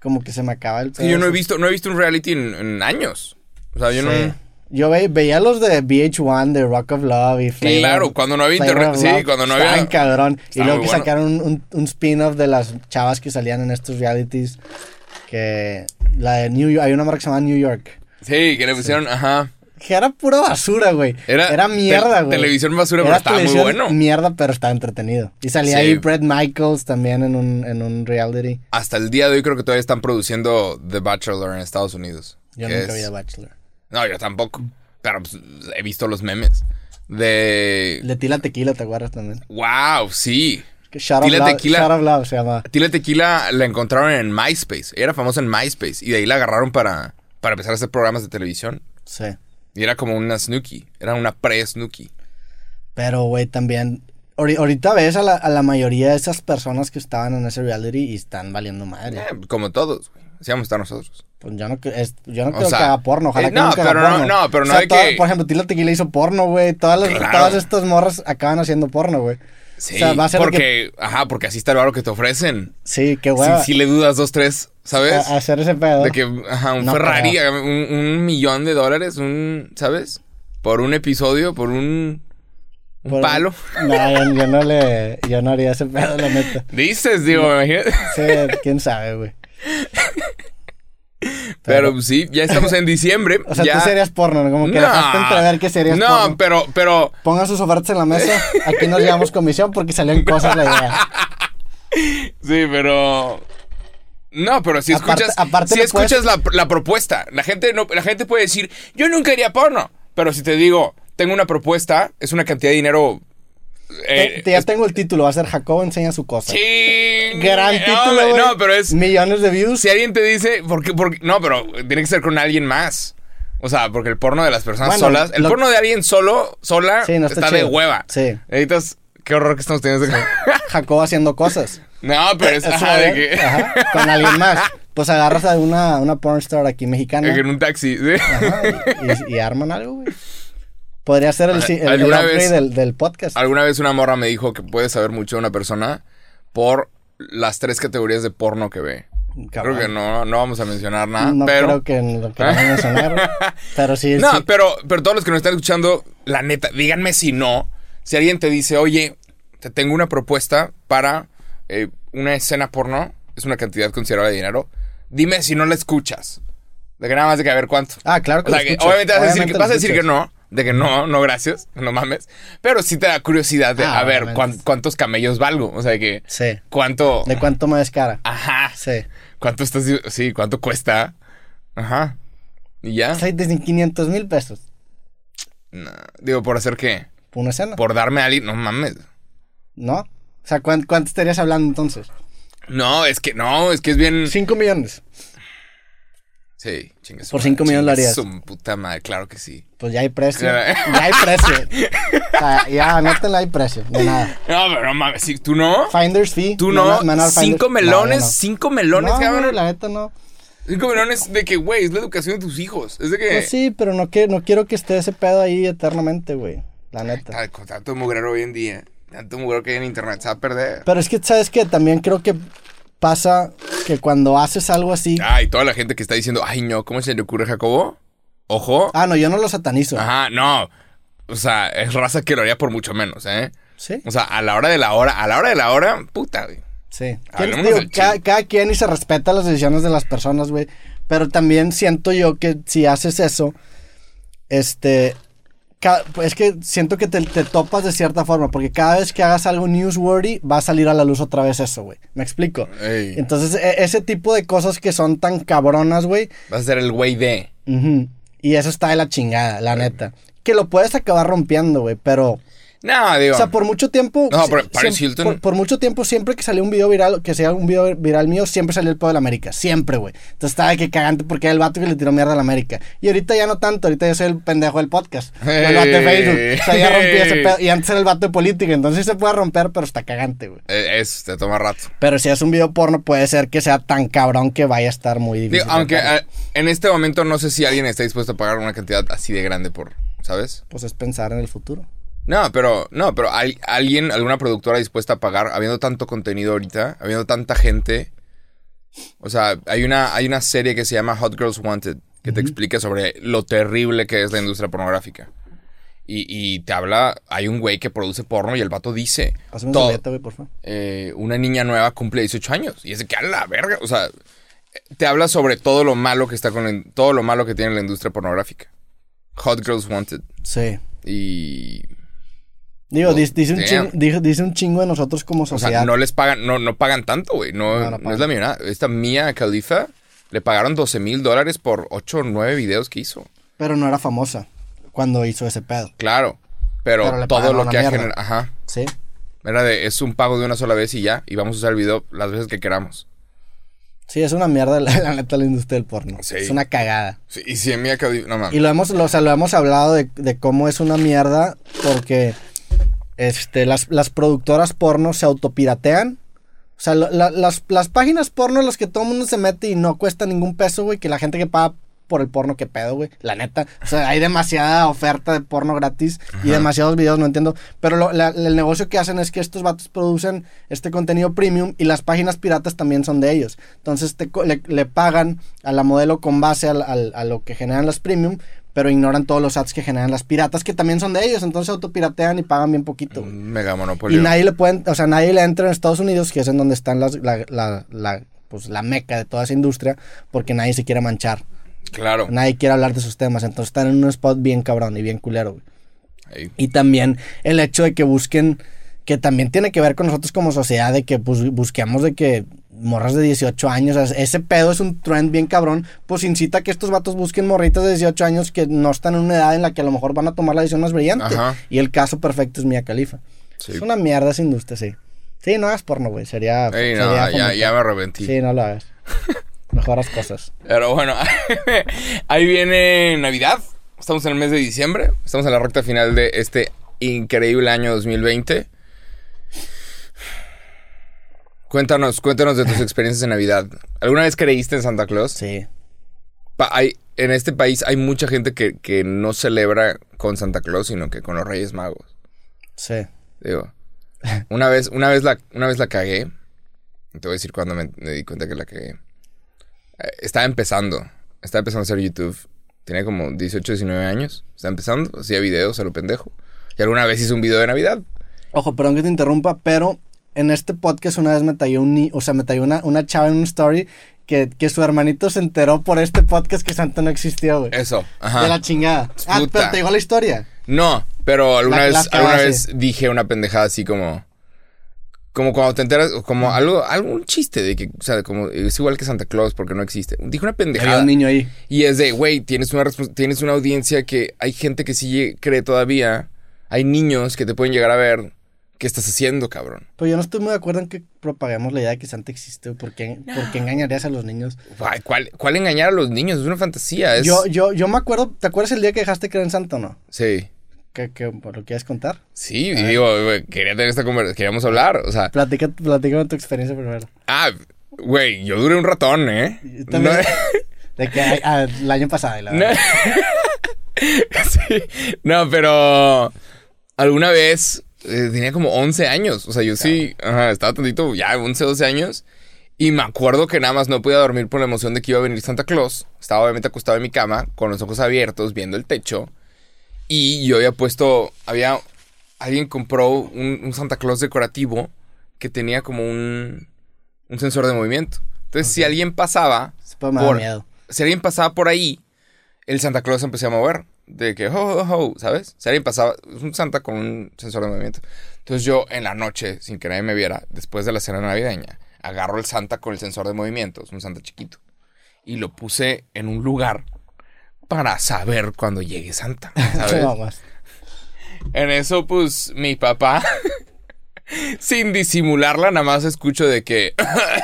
Como que se me acaba el Mm. es que yo no he visto, no he visto un reality en, en años. O sea, yo Sí. no... Yo ve- veía los de VH1, de Rock of Love y Flavor. Claro, cuando no había internet. Sí, cuando no Estaban había... cabrón. Y luego que bueno. sacaron un, un- un spin-off de las chavas que salían en estos realities. Que la de New York, hay una marca que se llama New York. Sí, que le pusieron, ajá. Que era pura basura, güey. Era, Era, mierda, te- güey. Televisión basura, pero estaba muy bueno. Mierda, pero estaba entretenido. Y salía Sí. ahí Brett Michaels también en un, en un reality. Hasta el día de hoy creo que todavía están produciendo The Bachelor en Estados Unidos. Yo nunca vi es- The Bachelor. No, yo tampoco. Pero pues, he visto los memes. De... De Tila Tequila, ¿te acuerdas también? ¡Wow! Sí. Of, Tila Love, Tequila. Love se llama. Tila Tequila la encontraron en MySpace. Ella era famosa en MySpace. Y de ahí la agarraron para, para empezar a hacer programas de televisión. Sí. Y era como una Snooki. Era una pre-Snooki. Pero, güey, también. ahori- Ahorita ves a la, a la mayoría de esas personas que estaban en ese reality y están valiendo madre. Eh, como todos, güey. Así vamos a estar nosotros. Pues yo no, es- yo no O creo sea, que haga porno. Ojalá eh, que no, nunca haga pero no- porno. no, pero no O sea, hay toda- que- Por ejemplo, Tila Tequila hizo porno, güey. Todas, las- Claro. todas estas morras acaban haciendo porno, güey. Sí, O sea, va a ser lo porque, ajá, porque así está el varo que te ofrecen. Sí, qué Si, hueva. si le dudas dos, tres, ¿sabes? a- hacer ese pedo. De que, ajá, un No Ferrari, un, un millón de dólares, un, ¿sabes? Por un episodio, por un, un Por- palo. No, yo, no le. Yo no haría ese pedo, la neta. Dices, digo, imagínate. Sí, quién sabe, güey. Pero sí, ya estamos en diciembre. O sea, ya... tú serías porno, ¿no? Como que dejaste entrever que serías No, porno. pero, pero, Pongan sus ofertas en la mesa. Aquí nos llevamos comisión porque salieron cosas la idea. sí, pero... No, pero si escuchas, aparte si puedes- escuchas la, la propuesta, la gente, no, la gente puede decir, yo nunca haría porno. Pero si te digo, tengo una propuesta, es una cantidad de dinero... eh, ya tengo el título, va a ser Jacobo enseña su cosa. Sí. Gran título. No, pero es... Millones de views. Si alguien te dice, porque, porque, no, pero tiene que ser con alguien más. O sea, porque el porno de las personas Bueno, solas, el lo- porno de alguien solo, sola, Sí, no está está, de hueva. Sí. Necesitas, qué horror que estamos teniendo. Jacobo haciendo cosas. no, pero es, ajá, de que, Ajá, con alguien más. Pues agarras a una, una pornstar aquí mexicana. En un taxi. ¿sí? Ajá, y, y arman algo, güey. Podría ser el, Ah, el, el ¿alguna upgrade vez- del, del podcast. Alguna vez una morra me dijo que puede saber mucho de una persona por las tres categorías de porno que ve. Cabrón. Creo que no, no vamos a mencionar nada, No pero... creo que lo queramos mencionar. pero sí, No, sí. pero, pero todos los que nos están escuchando, la neta, díganme si no. Si alguien te dice, oye, te tengo una propuesta para eh, una escena porno, es una cantidad considerable de dinero, dime si no la escuchas. De que nada más de que a ver cuánto. Ah, claro que O sea, lo que obviamente vas a decir, que, lo vas a decir que escuchas. no, de que no, no, gracias, no mames. Pero sí te da curiosidad de, Ah, a ver, cuán- cuántos camellos valgo. O sea, de que, Sí. cuánto. ¿De cuánto me descara? Ajá. Sí. ¿Cuánto estás, sí, cuánto cuesta? Ajá. Y ya. Seis de 500 mil pesos. No, Digo, ¿por hacer qué? Por una escena. Por darme a alguien, no mames. ¿No? O sea, ¿cuán- ¿cuánto estarías hablando entonces? No, es que no, es que es bien. 5 millones. Sí, chingue su Por madre, cinco millones lo harías. Su puta madre, claro que sí. Pues ya hay precio. Claro. Ya hay precio. O sea, ya, anótenla, hay precio. De nada. No, pero mames, tú no. Finders fee. Tú no. Cinco melones, No, no, no. cinco melones, cabrón. la neta no. Cinco melones de que, güey, es la educación de tus hijos. Es de que. Pues sí, pero no, que, no quiero que esté ese pedo ahí eternamente, güey. La neta. Ta- Con tanto mugrero hoy en día, tanto mugrero que hay en internet, se va a perder. Pero es que, ¿sabes qué? También creo que pasa que cuando haces algo así... Ah, y toda la gente que está diciendo, ay, no, ¿cómo se le ocurre, Jacobo? Ojo. Ah, no, yo no lo satanizo. Ajá, no. O sea, es raza que lo haría por mucho menos, ¿eh? Sí, O sea, a la hora de la hora, a la hora de la hora, puta, güey. sí. Digo, cada, cada quien y se respeta las decisiones de las personas, güey. Pero también siento yo que si haces eso, este... Es que siento que te, te topas de cierta forma, porque cada vez que hagas algo newsworthy, va a salir a la luz otra vez eso, güey. ¿Me explico? Ey. Entonces, e- ese tipo de cosas que son tan cabronas, güey, Vas a ser el güey de. Y eso está de la chingada, la neta. Que lo puedes acabar rompiendo, güey, pero... No, digo. O sea, por mucho tiempo... No, pero Paris Hilton- Por, por mucho tiempo, siempre que salió un video viral, que sea un video viral mío, siempre salió el pedo de la América. Siempre, güey. Entonces estaba de que cagante porque era el vato que le tiró mierda a la América. Y ahorita ya no tanto, ahorita yo soy el pendejo del podcast. El vato de Facebook. O sea, ya rompí ese pedo. Y antes era el vato de política, entonces sí se puede romper, pero está cagante, güey. eh, es, te toma rato. Pero si es un video porno, puede ser que sea tan cabrón que vaya a estar muy Digo, difícil. aunque ah, en este momento no sé si alguien está dispuesto a pagar una cantidad así de grande por, ¿sabes? Pues es pensar en el futuro. No, pero, no, pero hay alguien, alguna productora dispuesta a pagar, habiendo tanto contenido ahorita, habiendo tanta gente. O sea, hay una, hay una serie que se llama Hot Girls Wanted, que te explica sobre lo terrible que es la industria pornográfica. Y, y te habla, hay un güey que produce porno y el vato dice, Hazme todo- servilleta, güey, por favor. eh, una niña nueva cumple 18 años. Y es de que a la verga. O sea, te habla sobre todo lo malo que está con la- todo lo malo que tiene la industria pornográfica. Hot Girls Wanted. Sí. Y. Digo, dice, dice un chingo, dice, dice un chingo de nosotros como O sociedad. sea, no les pagan, no, no pagan tanto, güey. No, No, no no, pagan. es la millonada. Esta Mia Khalifa le pagaron 12 mil dólares por 8 o 9 videos que hizo. Pero no era famosa cuando hizo ese pedo. Claro. Pero, todo lo que ha generado. Ajá. Sí. Era de, es un pago de una sola vez y ya. Y vamos a usar el video las veces que queramos. Sí, es una mierda la, la neta la industria del porno. Sí. Es una cagada. Sí, y si Mia Khalifa. No mames. Y lo hemos, lo, o sea, lo hemos hablado de, de cómo es una mierda porque este, las, las productoras porno se autopiratean. O sea, la- las, las páginas porno en las que todo el mundo se mete y no cuesta ningún peso, güey, que la gente que paga por el porno, qué pedo, güey. La neta. O sea, hay demasiada oferta de porno gratis y demasiados videos, no entiendo. Pero lo- la- el negocio que hacen es que estos vatos producen este contenido premium y las páginas piratas también son de ellos. Entonces te le, le pagan a la modelo con base al- al- a lo que generan las premium, pero ignoran todos los ads que generan las piratas, que también son de ellos. Entonces autopiratean y pagan bien poquito, mega Y monopolio. nadie le pueden, o sea, nadie le entra en Estados Unidos, que es en donde están las, la, la, la, pues, la meca de toda esa industria, porque nadie se quiere manchar. Claro. Nadie quiere hablar de esos temas. Entonces están en un spot bien cabrón y bien culero, güey. Ey. Y también el hecho de que busquen, que también tiene que ver con nosotros como sociedad, de que pues, busquemos de que morras de 18 años, o sea, ese pedo es un trend bien cabrón, pues incita a que estos vatos busquen morritas de 18 años que no están en una edad en la que a lo mejor van a tomar la decisión más brillante. Ajá. Y el caso perfecto es Mia Khalifa. Sí. Es una mierda esa industria, sí. Sí, no hagas porno, güey. Sería. Ey, no, sería ya, fomentar. ya me arrepentí. Sí, no lo hagas. Mejoras cosas. Pero bueno, ahí viene Navidad. Estamos en el mes de diciembre. Estamos en la recta final de este increíble año 2020. Cuéntanos, cuéntanos de tus experiencias de Navidad. ¿Alguna vez creíste en Santa Claus? Sí. Pa- hay, en este país hay mucha gente que, que no celebra con Santa Claus, sino que con los Reyes Magos. Sí. Digo, una vez, una vez la, una vez la cagué. Te voy a decir cuando me, me di cuenta que la cagué. Eh, Estaba empezando. Estaba empezando a hacer YouTube. Tenía como 18, 19 años. Estaba empezando. Hacía videos a lo pendejo. Y alguna vez hice un video de Navidad. Ojo, perdón que te interrumpa, pero en este podcast una vez me talló un o sea, me talló una, una chava en un story que, que su hermanito se enteró por este podcast que Santa no existía, güey. Eso. Ajá. De la chingada. Ah, pero te llegó la historia. No, pero alguna La- vez, alguna vez dije una pendejada así como. Como cuando te enteras, como algo, algún chiste de que, o sea, como es igual que Santa Claus porque no existe. Dije una Había pendejada. un niño ahí. Y es de, güey, tienes una, tienes una audiencia que hay gente que sí cree todavía. Hay niños que te pueden llegar a ver. ¿Qué estás haciendo, cabrón? Pero yo no estoy muy de acuerdo en que propaguemos la idea de que Santa existe. ¿Por qué, por qué engañarías a los niños? Ay, ¿cuál, ¿Cuál engañar a los niños? Es una fantasía. Es... Yo, yo, yo me acuerdo, ¿te acuerdas el día que dejaste creer en Santa o no? Sí. ¿Qué, qué, ¿Lo quieres contar? Sí, y digo, güey, quería tener esta conversación. Queríamos hablar. O sea, Platica, platícame tu experiencia primero. ah, güey, yo duré un ratón, ¿eh? También. No- De que ay, ah, el año pasado, la No. verdad. Sí. No, pero alguna vez eh, tenía como 11 años. O sea, yo sí, ajá, estaba tantito, ya 11, 12 años. Y me acuerdo que nada más no podía dormir por la emoción de que iba a venir Santa Claus. Estaba obviamente acostado en mi cama, con los ojos abiertos, viendo el techo. Y yo había puesto, había, alguien compró un, un Santa Claus decorativo que tenía como un, un sensor de movimiento. Entonces, si alguien pasaba, da por- miedo. si alguien pasaba por ahí, el Santa Claus se empezó a mover. De que, ho, ho, ho, ¿sabes? Si alguien pasaba, es un Santa con un sensor de movimiento. Entonces yo, en la noche, sin que nadie me viera, después de la cena navideña, agarro el Santa con el sensor de movimiento, es un Santa chiquito, y lo puse en un lugar para saber cuando llegue Santa, ¿sabes? En eso, pues, mi papá, sin disimularla, nada más escucho de que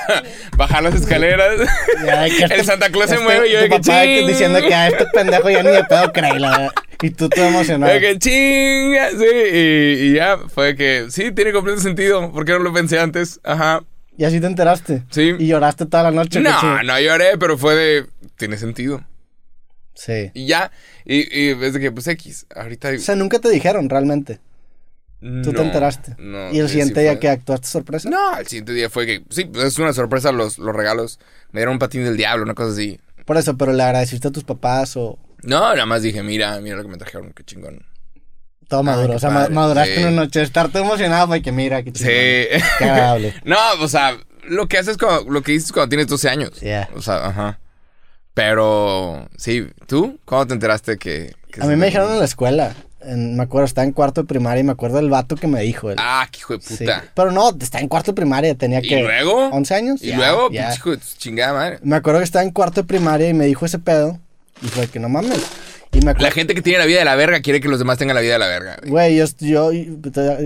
bajar las escaleras, Ya, el Santa Claus se este- mueve y yo de que diciendo que a este pendejo ya ni de pedo creí, la verdad. Y tú todo emocionado. De que chinga, sí, y, y ya, fue que sí, tiene completo sentido, ¿por qué no lo pensé antes? Ajá, Y así te enteraste. sí. Y lloraste toda la noche. No, no lloré, pero fue de, tiene sentido. Sí. Y ya, y, y es de que, pues X, ahorita... O sea, nunca te dijeron realmente. Tú te enteraste. No, y el siguiente sí día que actuaste sorpresa. No, el siguiente día fue que, sí, pues es una sorpresa los, los regalos. Me dieron un patín del diablo, una cosa así. Por eso, pero le agradeciste a tus papás o No, nada más dije, mira, mira lo que me trajeron, qué chingón. todo maduro. qué o sea, padre, maduraste sí. una noche. Estar todo emocionado fue que mira, qué chido. Sí. Qué agradable. no, o sea, lo que haces cuando, lo que dices cuando tienes 12 años. Yeah. O sea, ajá. Pero, sí, ¿tú? ¿Cuándo te enteraste que...? que A mí me dijeron en la escuela. En- me acuerdo, estaba en cuarto de primaria y me acuerdo del vato que me dijo. el- Ah, qué hijo de sí. puta. Pero no, estaba en cuarto de primaria, tenía ¿Y que... luego? 11 años. Y Ya, luego, ya. pinche hijo de chingada madre. Me acuerdo que estaba en cuarto de primaria y me dijo ese pedo. Y fue que no mames. Y me La gente que tiene la vida de la verga quiere que los demás tengan la vida de la verga. güey. Güey, yo, yo,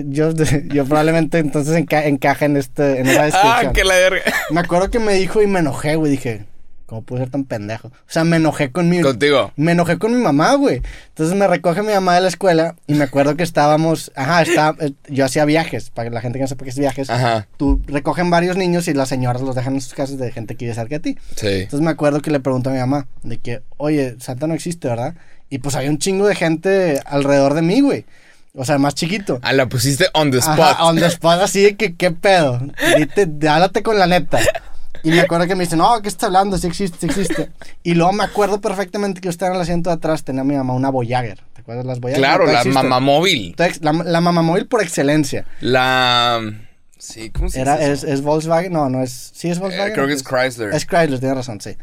yo, yo probablemente entonces enca- encaja en, este, en esa descripción. Ah, que la verga. Me acuerdo que me dijo y me enojé, güey. Dije, ¿cómo puedo ser tan pendejo? O sea, me enojé con mi... Contigo. Me enojé con mi mamá, güey. Entonces me recoge mi mamá de la escuela y me acuerdo que estábamos... Ajá, está, eh, yo hacía viajes, para la gente que no sepa qué es viajes. Ajá. Tú recogen varios niños y las señoras los dejan en sus casas de gente que vive cerca de ti. Sí. Entonces me acuerdo que le pregunto a mi mamá de que, oye, Santa no existe, ¿verdad? Y pues había un chingo de gente alrededor de mí, güey. O sea, más chiquito. Ah, la pusiste on the spot. Ajá, on the spot, así de que, ¿qué pedo? Dite, háblate con la neta. Y me acuerdo que me dice, no, ¿qué está hablando? Sí existe, sí existe. Y luego me acuerdo perfectamente que estaba en el asiento de atrás, tenía mi mamá una Voyager. ¿Te acuerdas de las Voyager? Claro, la mamá móvil. La, la mamá móvil por excelencia. La... Sí, ¿cómo se Era, dice es, eso? es Volkswagen, no, no es, sí es Eh, Volkswagen. creo ¿o que es Chrysler. Es Chrysler, tienes razón, sí.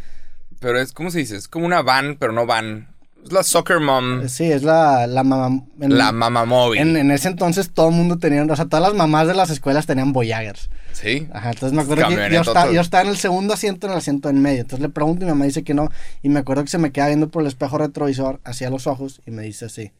Pero es, ¿cómo se dice? Es como una van, pero no van. Es la soccer mom. Sí, es la, la mamá. en- La mamá móvil. En, en ese entonces todo el mundo tenía, o sea, todas las mamás de las escuelas tenían Voyagers. Sí. Ajá, entonces me acuerdo que yo todo. yo estaba en el segundo asiento, en el asiento en medio. Entonces le pregunto y mi mamá dice que no. Y me acuerdo que se me queda viendo por el espejo retrovisor hacia los ojos y me dice así.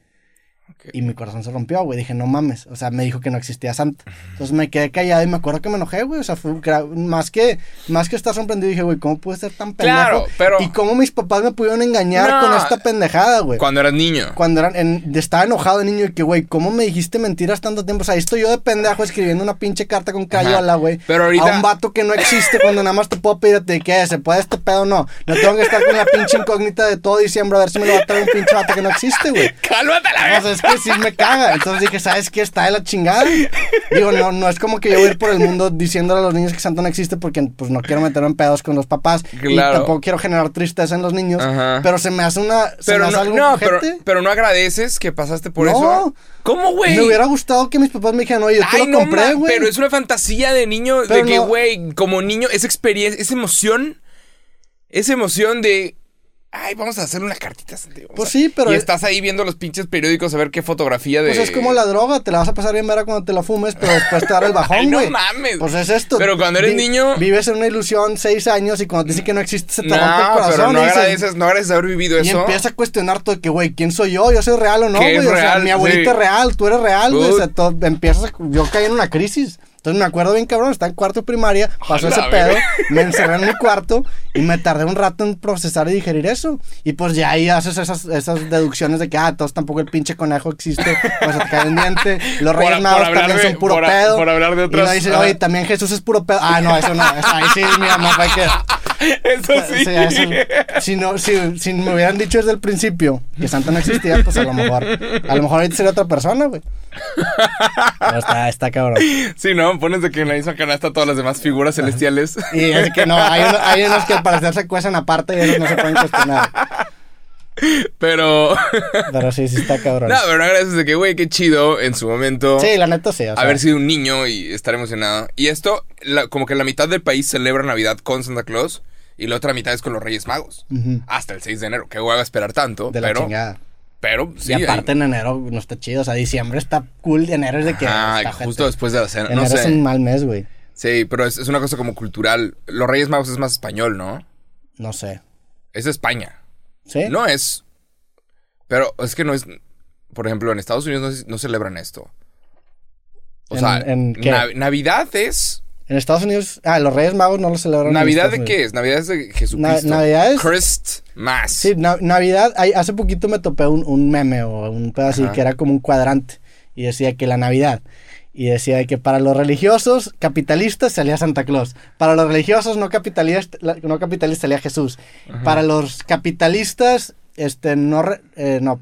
Y mi corazón se rompió, güey. Dije, no mames. O sea, me dijo que no existía Santa. Entonces me quedé callado y me acuerdo que me enojé, güey. O sea, fue más que, más que estar sorprendido, dije, güey, ¿cómo pude ser tan pendejo? Claro, pero- Y cómo mis papás me pudieron engañar No. con esta pendejada, güey. Cuando eras niño. Cuando eran, en- estaba enojado de niño y que, güey, ¿cómo me dijiste mentiras tanto tiempo? O sea, ahí estoy yo de pendejo escribiendo una pinche carta con crayola, güey. Pero ahorita- A un vato que no existe cuando nada más te puedo pedirte que se puede este pedo no. No tengo que estar con la pinche incógnita de todo diciembre a ver si me lo va a traer un pinche vato que no existe, güey. ¡Cálmate la es que sí me caga. Entonces dije, ¿sabes qué? Está de la chingada. Digo, no, no es como que yo voy a ir por el mundo diciéndole a los niños que Santa no existe porque pues no quiero meterme en pedos con los papás. Y Claro. tampoco quiero generar tristeza en los niños. Ajá. Pero se me hace una. se Pero me hace no, algo no pero, pero no agradeces que pasaste por No. eso. ¿Cómo, güey? Me hubiera gustado que mis papás me dijeran, oye, yo te Ay, lo no, compré, güey. pero es una fantasía de niño, de que, güey, como niño, esa experiencia, esa emoción, esa emoción de, ay, vamos a hacer una cartita. Santiago, vamos Pues a-". sí, pero Y es- estás ahí viendo los pinches periódicos a ver qué fotografía de... Pues es como la droga, te la vas a pasar bien vera cuando te la fumes, pero después te dará el bajón, no güey. mames. Pues es esto. Pero cuando eres Vi- niño- Vives en una ilusión seis años y cuando te dicen que no existe se te No, rompe el corazón. pero no y dices- agradeces, no agradeces haber vivido Y eso. empieza a cuestionar todo, que, güey, ¿quién soy yo? ¿Yo soy real o no, ¿Qué güey? O sea, real? mi abuelita Sí. es real, tú eres real, güey. O sea, todo, empiezas a- Yo caí en una crisis. Entonces me acuerdo bien, cabrón, estaba en cuarto primaria, pasó ese pedo, me encerré en mi cuarto y me tardé un rato en procesar y digerir eso. Y pues ya ahí haces esas, esas deducciones de que, ah, todos tampoco el pinche conejo existe, pues se te cae un diente, los Reyes Magos también de- son puro por pedo. por hablar de Y otras- dices, ajá. oye, también Jesús es puro pedo. Ah, no, eso no, eso- ahí sí, mi mamá fue que... Eso sí. Sí, eso- si, no, si, si me hubieran dicho desde el principio que Santa no existía, pues a lo mejor, a lo mejor ahorita sería otra persona, güey. Pero está, está cabrón. Sí, ¿no? Pones de que en la misma canasta todas las demás figuras celestiales. Y es que no, hay, uno- hay unos que al parecer se cuecen aparte y esos no se pueden cuestionar. Pero... Pero sí, sí está cabrón. No, pero no agradeces de que, güey, qué chido en su momento. Sí, la neta sí. O sea, haber sido un niño y estar emocionado. Y esto, la- como que la mitad del país celebra Navidad con Santa Claus y la otra mitad es con los Reyes Magos. Hasta el 6 de enero. Que hueva esperar tanto. de la pero, chingada. pero sí. y aparte hay- en enero no está chido. O sea, diciembre está cool. Enero es de que. Ah, justo después de la cena. Enero No es un mal mes, güey. Sí, pero es, es una cosa como cultural. Los Reyes Magos es más español, ¿no? No sé. Es de España. ¿Sí? No es. Pero es que no es. Por ejemplo, en Estados Unidos no, no celebran esto. O ¿En- sea, en qué? Nav- Navidad es. En Estados Unidos. Ah, los Reyes Magos no lo celebran. ¿Navidad de qué es? Navidad es de Jesucristo. Na- Navidad es- Christ más. Sí, na- Navidad, hay- hace poquito me topé un, un meme o un Ajá. que era como un cuadrante y decía que la Navidad y decía que para los religiosos capitalistas salía Santa Claus, para los religiosos no capitalistas, no capitalistas salía Jesús, para los capitalistas este no eh, no.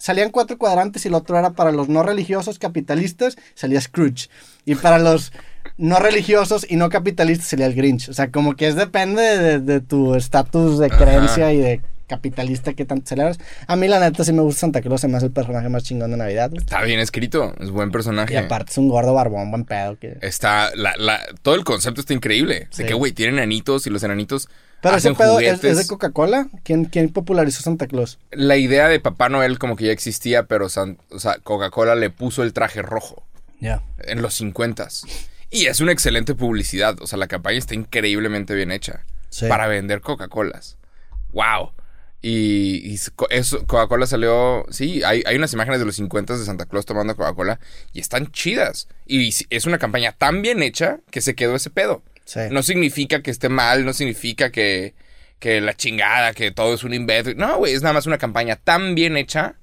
Salían cuatro cuadrantes y el otro era para los no religiosos capitalistas salía Scrooge. Y para los no religiosos y no capitalistas sería el Grinch. O sea, como que es depende de, de tu estatus de Ajá. creencia y de capitalista que tanto celebras. A mí, la neta, sí me gusta Santa Claus, hace el personaje más chingón de Navidad. güey. Está bien escrito. Es buen personaje. Y aparte es un gordo barbón, buen pedo. Que... Está. La, la- todo el concepto está increíble. Sí. De que, güey, tienen enanitos y los enanitos. Pero ese pedo es, juguetes. es de Coca-Cola. ¿Quién, ¿Quién popularizó Santa Claus? La idea de Papá Noel como que ya existía, pero San- o sea, Coca-Cola le puso el traje rojo Ya. en los 50 Y es una excelente publicidad. O sea, la campaña está increíblemente bien hecha. Sí. Para vender Coca-Colas. ¡Wow! Y, y Coca-Cola salió. Sí, hay, hay unas imágenes de los 50 de Santa Claus tomando Coca-Cola y están chidas. Y es una campaña tan bien hecha que se quedó ese pedo. Sí. No significa que esté mal, no significa que, que la chingada, que todo es un invento. No, güey, es nada más una campaña tan bien hecha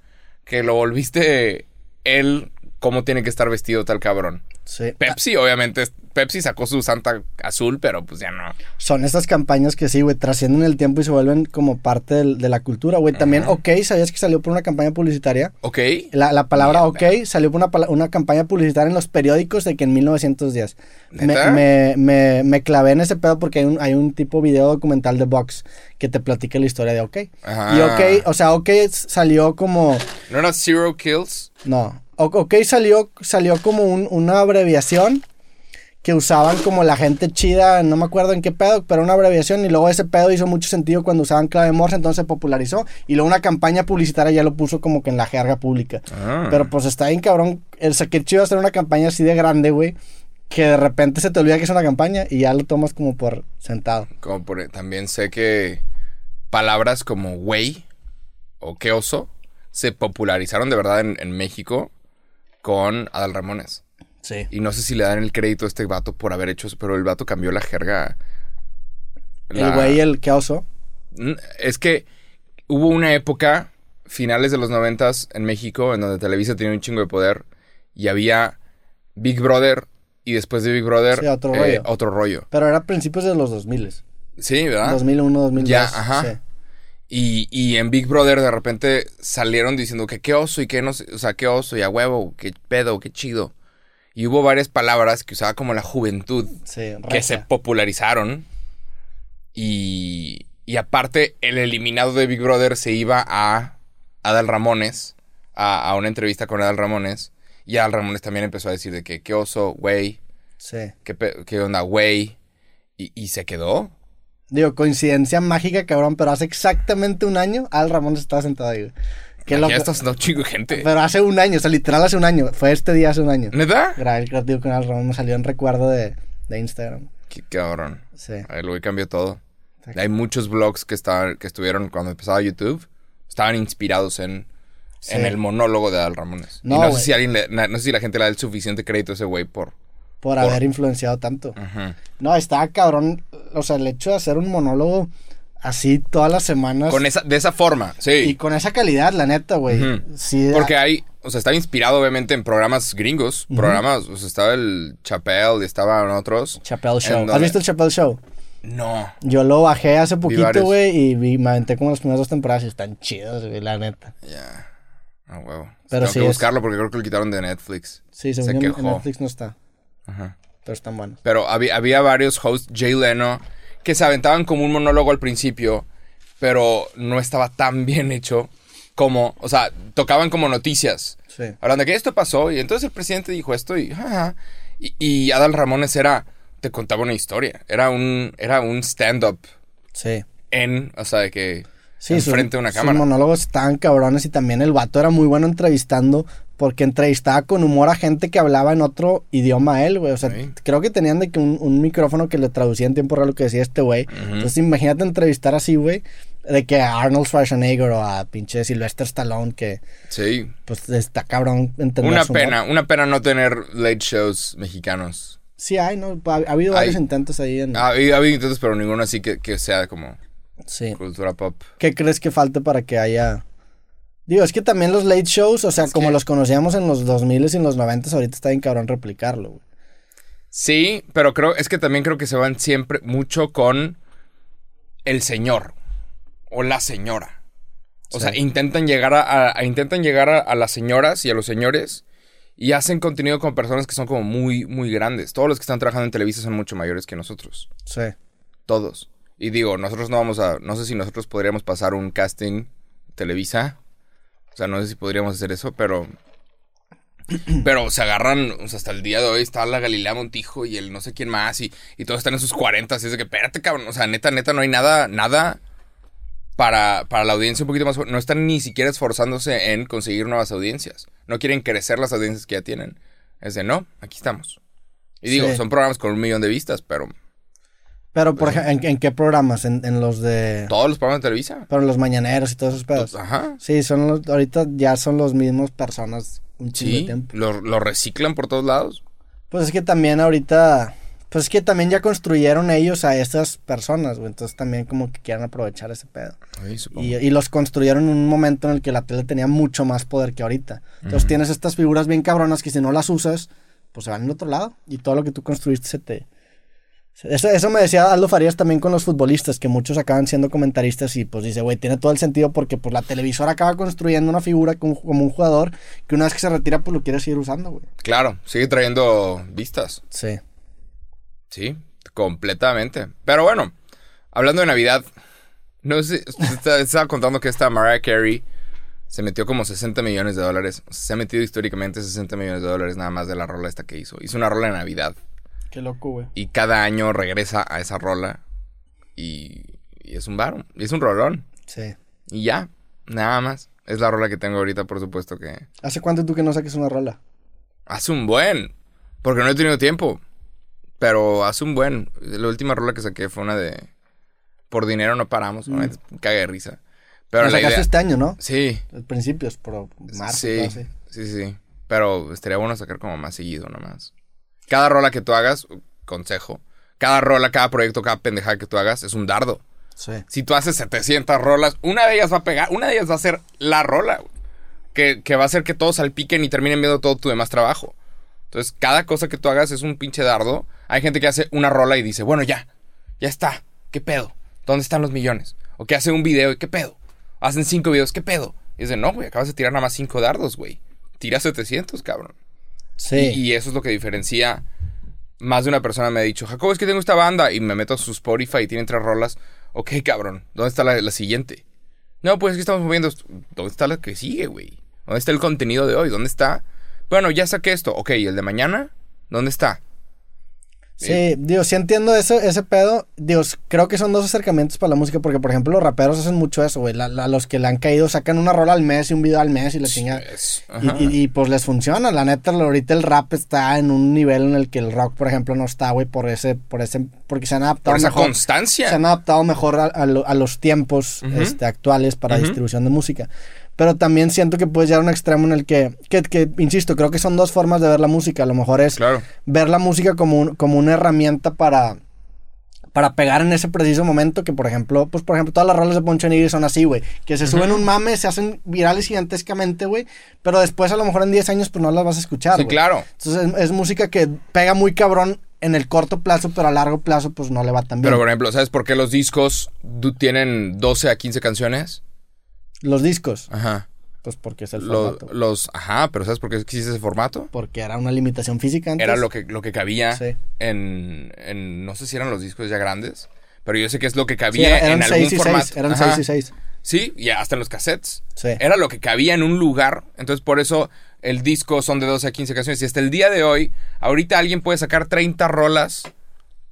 que lo volviste él cómo tiene que estar vestido tal cabrón. sí. Pepsi, obviamente, Pepsi sacó su Santa azul, pero pues ya no. Son estas campañas que sí, güey, trascienden el tiempo y se vuelven como parte del- de la cultura, güey. También. OK, ¿sabías que salió por una campaña publicitaria? Ok. La, la palabra Mierda. OK salió por una, una campaña publicitaria en los periódicos de que en 1910. Me, ¿Neta? me, me, me clavé en ese pedo porque hay un, hay un tipo video documental de Vox que te platica la historia de OK. Ajá. Y OK, o sea, OK salió como... ¿No era Zero Kills? No, OK salió, salió como un- una abreviación que usaban como la gente chida, no me acuerdo en qué pedo, pero una abreviación y luego ese pedo hizo mucho sentido cuando usaban clave Morse, entonces se popularizó y luego una campaña publicitaria ya lo puso como que en la jerga pública. Ah. Pero pues está bien cabrón, el que chido hacer una campaña así de grande, güey, que de repente se te olvida que es una campaña y ya lo tomas como por sentado. Como por, también sé que palabras como güey o qué oso se popularizaron de verdad en, en México con Adal Ramones. Sí. Y no sé si le dan el crédito a este vato por haber hecho eso, pero el vato cambió la jerga. El güey, el que oso. Mm, Es que hubo una época, finales de los noventas, en México, en donde Televisa tenía un chingo de poder y había Big Brother y después de Big Brother Sí, otro eh, rollo. otro rollo. Pero era a principios de los 2000. Sí, ¿verdad? 2001, 2002. Ya, ajá. Sí. Y, y en Big Brother de repente salieron diciendo que qué oso y qué no sé, o sea, qué oso y a huevo, qué pedo, qué chido. Y hubo varias palabras que usaba como la juventud Sí, que se popularizaron. Y, y aparte, el eliminado de Big Brother se iba a Adal Ramones, a, a una entrevista con Adal Ramones. Y Adal Ramones también empezó a decir de que qué oso, güey, Sí. qué, qué onda, güey. Y, y se quedó. Digo, coincidencia mágica, cabrón, pero hace exactamente un año Al Ramón estaba sentado ahí. güey. Qué loco. ya está haciendo un chingo gente. Pero hace un año, o sea, literal hace un año. Fue este día hace un año. ¿Neta? Grabé el creativo con Al Ramón, me salió en recuerdo de, de Instagram. Qué cabrón. Sí. El güey cambió todo. Exacto. Hay muchos blogs que, estaban, que estuvieron cuando empezaba YouTube. Estaban inspirados en, Sí. en el monólogo de Adal Ramones. Y No, no, sé si alguien le- no sé si la gente le da el suficiente crédito a ese güey por. Por haber influenciado tanto. Ujú. No, estaba cabrón. O sea, el hecho de hacer un monólogo así todas las semanas. Con esa, de esa forma, sí. Y con esa calidad, la neta, güey. Sí, Porque hay, o sea, estaba inspirado obviamente en programas gringos, programas, o sea, estaba el Chappelle y estaban otros. Chappelle Show. ¿Has visto el Chappelle Show? No. Yo lo bajé hace poquito, güey, y vi- me aventé como las primeras dos temporadas y están chidos, güey, la neta. Ya. Ah, huevo. Pero Tengo sí que es- buscarlo porque creo que lo quitaron de Netflix. Sí, Se según yo en- en quejó. Netflix no está, Ajá. pero están buenos. Pero había, había varios hosts, Jay Leno, que se aventaban como un monólogo al principio, pero no estaba tan bien hecho como, o sea, tocaban como noticias. Sí. Hablando de que esto pasó y entonces el presidente dijo esto y, y, y Adal Ramones era, te contaba una historia, era un, era un stand-up Sí. en, o sea, de que Sí, sus- enfrente de una sus cámara. monólogos estaban cabrones y también el vato era muy bueno entrevistando porque entrevistaba con humor a gente que hablaba en otro idioma a él, güey. O sea, creo que tenían de que un, un micrófono que le traducía en tiempo real lo que decía este güey. Entonces imagínate entrevistar así, güey, de que a Arnold Schwarzenegger o a pinche Sylvester Stallone que Sí. pues está cabrón entender Una humor. pena, una pena no tener late shows mexicanos. Sí hay, ¿no? Ha, ha habido Hay. varios intentos ahí en... Ha ha habido intentos, pero ninguno así que, que sea como Sí. cultura pop. ¿Qué crees que falte para que haya... Digo, es que también los late shows, o sea, Es como que- los conocíamos en los 2000 y en los 90, ahorita está bien cabrón replicarlo, güey. Sí, pero creo, es que también creo que se van siempre mucho con el señor o la señora. O Sí. sea, intentan llegar a, a- a- intentan llegar a, a las señoras y a los señores y hacen contenido con personas que son como muy, muy grandes. Todos los que están trabajando en Televisa son mucho mayores que nosotros. Sí. Todos. Y digo, nosotros no vamos a, no sé si nosotros podríamos pasar un casting Televisa. O sea, no sé si podríamos hacer eso, pero... Pero se agarran, o sea, hasta el día de hoy está la Galilea Montijo y el no sé quién más y, y todos están en sus 40, así es de que, espérate, cabrón, o sea, neta, neta, no hay nada, nada para, para la audiencia un poquito más, no están ni siquiera esforzándose en conseguir nuevas audiencias, no quieren crecer las audiencias que ya tienen, es de, no, aquí estamos. Y digo, Sí. son programas con un millón de vistas, pero Pero, por Pues ejemplo, ¿en, en qué programas? ¿En, en los de... todos los programas de Televisa. Pero los mañaneros y todos esos pedos. Ajá. Sí, son los... Ahorita ya son los mismos personas un chingo de Sí, tiempo. lo, lo reciclan por todos lados. Pues es que también ahorita... Pues es que también ya construyeron ellos a esas personas, güey. Entonces también como que quieren aprovechar ese pedo. Ay, supongo. Y, y los construyeron en un momento en el que la tele tenía mucho más poder que ahorita. Entonces tienes estas figuras bien cabronas que si no las usas, pues se van al otro lado. Y todo lo que tú construiste se te... Eso, eso me decía Aldo Farías también con los futbolistas, que muchos acaban siendo comentaristas y pues dice, güey, tiene todo el sentido porque pues la televisora acaba construyendo una figura como, como un jugador que una vez que se retira pues lo quiere seguir usando, güey. Claro, sigue trayendo vistas. Sí. Sí, completamente. Pero bueno, hablando de Navidad, no sé, estaba, estaba contando que esta Mariah Carey se metió como 60 millones de dólares. O sea, se ha metido históricamente 60 millones de dólares nada más de la rola esta que hizo. Hizo una rola de Navidad Qué loco, güey. y cada año regresa a esa rola y, y es un varón, y es un rolón. Sí. Y ya, nada más. Es la rola que tengo ahorita, por supuesto que ¿Hace cuánto tú que no saques una rola? hace un buen, porque no he tenido tiempo. Pero hace un buen. La última rola que saqué fue una de Por dinero no paramos, ¿no? caga de risa. Pero la sacaste idea... este año, ¿no? Sí, Al principios, pero marzo. sí, sí, sí. Pero estaría bueno sacar como más seguido nomás. Cada rola que tú hagas, consejo, cada rola, cada proyecto, cada pendejada que tú hagas es un dardo. Sí. Si tú haces 700 rolas, una de ellas va a pegar, una de ellas va a ser la rola. Que, que va a hacer que todos salpiquen y terminen viendo todo tu demás trabajo. Entonces, cada cosa que tú hagas es un pinche dardo. Hay gente que hace una rola y dice, bueno, ya, ya está, ¿qué pedo? ¿Dónde están los millones? O que hace un video y ¿qué pedo? Hacen cinco videos, ¿qué pedo? Y dice, no, güey, acabas de tirar nada más cinco dardos, güey. Tira 700, cabrón. Y, eso es lo que diferencia. Más de una persona me ha dicho, Jacobo, es que tengo esta banda. Y me meto a su Spotify y tienen tres rolas. Ok, cabrón, ¿dónde está la, la siguiente? No, pues es que estamos moviendo. ¿Dónde está la que sigue, güey? ¿Dónde está el contenido de hoy? ¿Dónde está? Bueno, ya saqué esto. Ok, ¿y el de mañana? ¿Dónde está? Sí, digo, sí entiendo ese, ese pedo. Digo, creo que son dos acercamientos para la música, porque por ejemplo los raperos hacen mucho eso, güey. La- la- los que le han caído sacan una rola al mes y un video al mes y la chingada. Y, ajá. y- y, pues les funciona, la neta, ahorita el rap está en un nivel en el que el rock, por ejemplo, no está, güey, por ese, por ese, porque se han adaptado Por esa mejor. constancia. Se han adaptado mejor a, a lo- a los tiempos este, actuales para distribución de música. Pero también siento que puedes llegar a un extremo en el que, que, que, insisto, creo que son dos formas de ver la música. A lo mejor es Claro. ver la música como, un- como una herramienta para, para pegar en ese preciso momento que, por ejemplo, pues por ejemplo, todas las rolas de Poncho Nigri son así, güey, que se suben un mame, se hacen virales gigantescamente, güey, pero después a lo mejor en 10 años pues no las vas a escuchar, Sí, claro. Entonces es, es música que pega muy cabrón en el corto plazo, pero a largo plazo pues no le va tan bien. Pero por ejemplo, ¿sabes por qué los discos tienen 12 a 15 canciones? Los discos, Ajá. pues porque es el formato. los, ajá, pero ¿sabes por qué existe ese formato? Porque era una limitación física antes. Era lo que, lo que cabía Sí. en, en- No sé si eran los discos ya grandes, pero yo sé que es lo que Sí, cabía era- eran en algún 6 y formato. 6, eran Ajá. 6 y 6. Sí, y hasta en los cassettes. Sí. Era lo que cabía en un lugar. Entonces, por eso el disco son de 12 a 15 canciones. Y hasta el día de hoy, ahorita alguien puede sacar 30 rolas,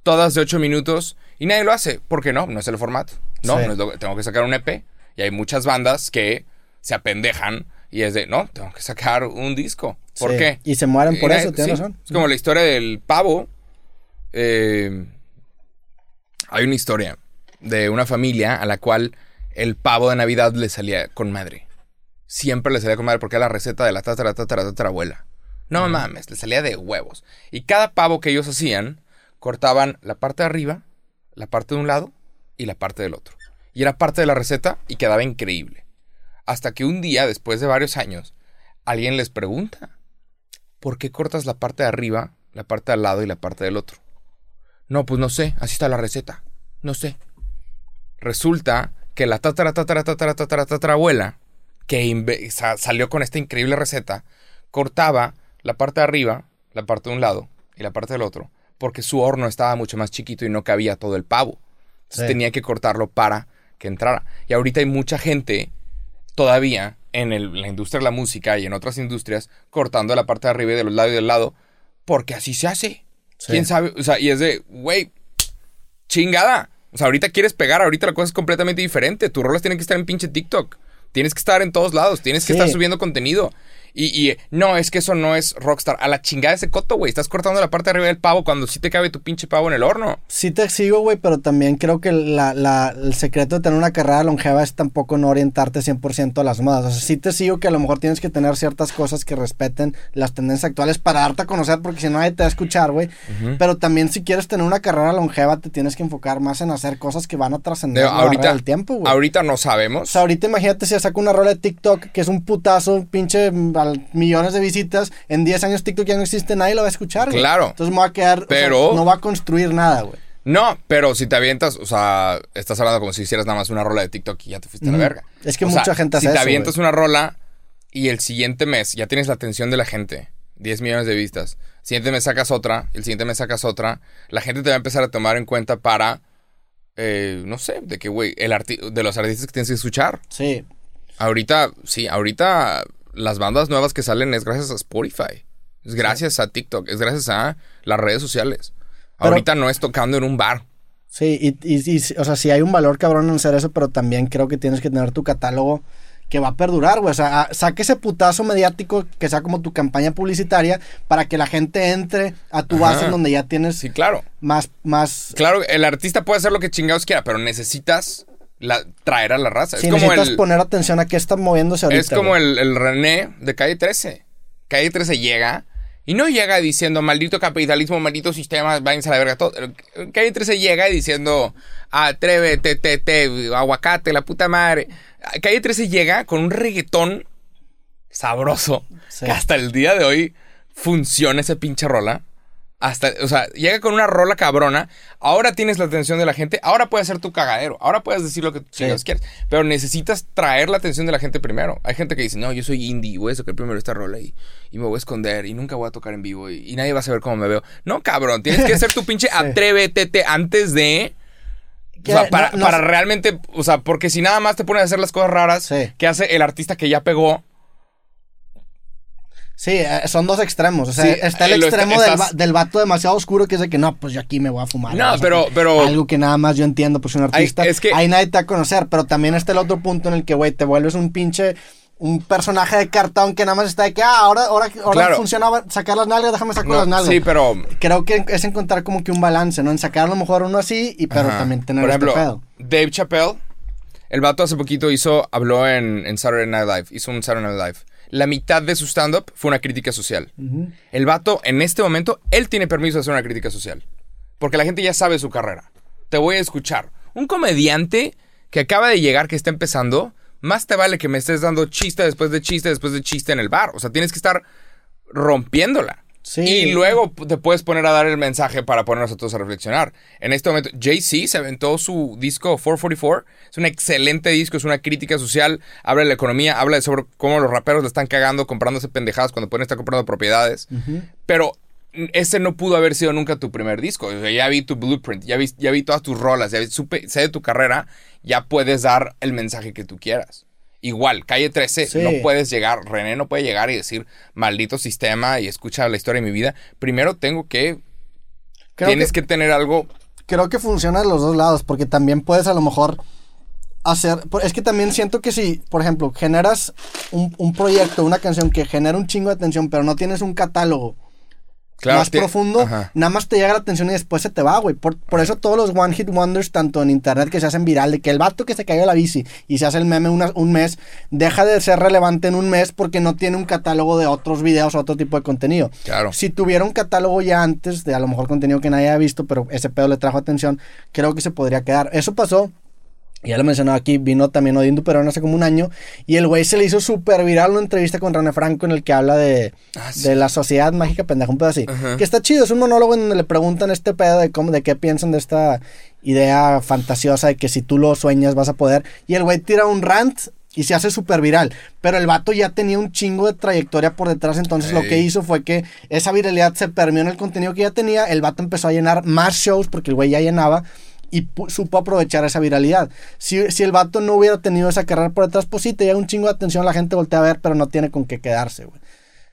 todas de 8 minutos, y nadie lo hace. ¿Por qué no? No es el formato. No, Sí. no es lo- tengo que sacar un EP. Y hay muchas bandas que se apendejan y es de, no, tengo que sacar un disco. ¿Por Sí. qué? Y se mueren por Y eso, tienes sí, razón. Es como la historia del pavo. Eh, hay una historia de una familia a la cual el pavo de Navidad le salía con madre. Siempre le salía con madre porque era la receta de la tatara. No mames, le salía de huevos. Y cada pavo que ellos hacían, cortaban la parte de arriba, la parte de un lado y la parte del otro. Y era parte de la receta y quedaba increíble. Hasta que un día, después de varios años, alguien les pregunta, ¿por qué cortas la parte de arriba, la parte de al lado y la parte del otro? No, pues no sé, así está la receta. No sé. Resulta que la tatara tatara tatara tatara tatarabuela, que inve- sa- salió con esta increíble receta, cortaba la parte de arriba, la parte de un lado y la parte del otro, porque su horno estaba mucho más chiquito y no cabía todo el pavo. Entonces Sí. tenía que cortarlo para que entrara. Y ahorita hay mucha gente todavía en el- la industria de la música y en otras industrias cortando la parte de arriba y de los lados y del lado porque así se hace. Sí. ¿Quién sabe? O sea, y es de, güey, chingada. O sea, ahorita quieres pegar, ahorita la cosa es completamente diferente. Tus rolas tienen que estar en pinche TikTok. Tienes que estar en todos lados, tienes que Sí. estar subiendo contenido. Y, y, no, es que eso no es rockstar. A la chingada ese coto, güey. Estás cortando la parte de arriba del pavo cuando sí te cabe tu pinche pavo en el horno. Sí te sigo, güey, pero también creo que la, la- el secreto de tener una carrera longeva es tampoco no orientarte 100% a las modas. O sea, sí te sigo que a lo mejor tienes que tener ciertas cosas que respeten las tendencias actuales para darte a conocer, porque si no nadie te va a escuchar, güey. Pero también si quieres tener una carrera longeva, te tienes que enfocar más en hacer cosas que van a trascender ahorita, del tiempo, güey. ahorita no O sabemos. sea, ahorita imagínate si saca una rola de TikTok que es un putazo, pinche al- millones de visitas. En 10 años TikTok ya no existe, nadie lo va a escuchar, güey. Claro. Entonces me va a quedar. o sea, Pero- no va a construir nada, güey. No, pero si te avientas, o sea, estás hablando como si hicieras nada más una rola de TikTok y ya te fuiste a la verga. Es que O mucha sea, gente hace Si te eso, avientas güey. una rola y el siguiente mes ya tienes la atención de la gente, 10 millones de vistas, siguiente mes sacas otra, el siguiente mes sacas otra, la gente te va a empezar a tomar en cuenta para, eh, no sé, de que, güey, de los artistas que tienes que escuchar. Sí. Ahorita, sí, ahorita las bandas nuevas que salen es gracias a Spotify. Es gracias a TikTok, es gracias a las redes sociales. Pero- ahorita no es tocando en un bar. Sí, y, y- y- o sea, sí hay un valor cabrón en hacer eso, pero también creo que tienes que tener tu catálogo que va a perdurar, güey. O sea, a- saque ese putazo mediático que sea como tu campaña publicitaria para que la gente entre a tu base Ajá. en donde ya tienes Sí, claro. más, más. Claro, el artista puede hacer lo que chingados quiera, pero necesitas la, traer a la raza. Sí, es como necesitas el, poner atención a qué está moviéndose ahorita. es como el, el René de Calle 13. Calle 13 llega y no llega diciendo maldito capitalismo, maldito sistema, váyanse a la verga todo. Calle 13 llega diciendo atrévete, te, te, aguacate, la puta madre. Calle 13 llega con un reggaetón sabroso Sí. que hasta el día de hoy funciona esa pinche rola. Hasta, o sea, llega con una rola cabrona. Ahora tienes la atención de la gente. Ahora puedes hacer tu cagadero. Ahora puedes decir lo que Sí. quieres. Pero necesitas traer la atención de la gente primero. Hay gente que dice, no, yo soy indie. Voy a sacar primero esta rola y, y me voy a esconder. Y nunca voy a tocar en vivo. Y, y nadie va a saber cómo me veo. No, cabrón. Tienes que hacer tu pinche atrévete antes de. O sea, para, no- no para realmente. O sea, porque si nada más te pones a hacer las cosas raras Sí. que hace el artista que ya pegó. Sí, eh, son dos extremos. O sea, Sí, está el eh, extremo está- del, estás- del vato demasiado oscuro que es de que no, pues yo aquí me voy a fumar. No, pero- pero- Algo que nada más yo entiendo, pues un Hay- artista. es que- Ahí nadie te va a conocer, pero también está el otro punto en el que, güey, te vuelves un pinche. Un personaje de cartón que nada más está de que, ah, ahora, ahora, ahora Claro. funciona sacar las nalgas, déjame sacar No, las nalgas. sí, pero. Creo que es encontrar como que un balance, ¿no? En sacar a lo mejor uno así, y pero Ajá. también tener Por ejemplo, este pedo. Dave Chappelle, el vato hace poquito hizo, habló en, en Saturday Night Live, hizo un Saturday Night Live. La mitad de su stand-up fue una crítica social. El vato, en este momento, él tiene permiso de hacer una crítica social. Porque la gente ya sabe su carrera. Te voy a escuchar. Un comediante que acaba de llegar, que está empezando, más te vale que me estés dando chiste después de chiste después de chiste en el bar. O sea, tienes que estar rompiéndola. Sí. Y luego te puedes poner a dar el mensaje para ponernos a todos a reflexionar. En este momento, Jay-Z se aventó su disco 444. Es un excelente disco, es una crítica social. Habla de la economía, habla de sobre cómo los raperos le están cagando comprándose pendejadas cuando pueden estar comprando propiedades. Pero ese no pudo haber sido nunca tu primer disco. O sea, ya vi tu blueprint, ya vi, ya vi todas tus rolas, ya vi, supe, sé de tu carrera, ya puedes dar el mensaje que tú quieras. Igual, calle 13, Sí. no puedes llegar, René no puede llegar y decir, maldito sistema y escucha la historia de mi vida. Primero tengo que, Creo tienes que, tener algo, creo que funciona de los dos lados, porque también puedes a lo mejor hacer, es que también siento que si, por ejemplo, generas un, un proyecto, una canción que genera un chingo de atención, pero no tienes un catálogo claro, más profundo, Ajá. nada más te llega la atención y después se te va, güey. Por, por eso todos los One Hit Wonders, tanto en internet que se hacen viral, de que el vato que se cayó de la bici y se hace el meme una- un mes, deja de ser relevante en un mes porque no tiene un catálogo de otros videos o otro tipo de contenido. Claro. Si tuviera un catálogo ya antes de a lo mejor contenido que nadie haya visto, pero ese pedo le trajo atención, creo que se podría quedar. Eso pasó. Ya lo mencionaba aquí, vino también Odín Duperón hace como un año y el güey se le hizo súper viral una entrevista con René Franco en el que habla de, Ah, sí. de la sociedad mágica pendeja, un pedo así. Ajá. Que está chido, es un monólogo en donde le preguntan este pedo de cómo, de qué piensan de esta idea fantasiosa de que si tú lo sueñas vas a poder. Y el güey tira un rant y se hace súper viral. Pero el vato ya tenía un chingo de trayectoria por detrás, entonces lo que hizo fue que esa viralidad se permeó en el contenido que ya tenía. El vato empezó a llenar más shows porque el güey ya llenaba. Y supo aprovechar esa viralidad. Si, si el vato no hubiera tenido esa carrera por detrás, pues sí, te llega un chingo de atención, la gente voltea a ver, pero no tiene con qué quedarse, güey.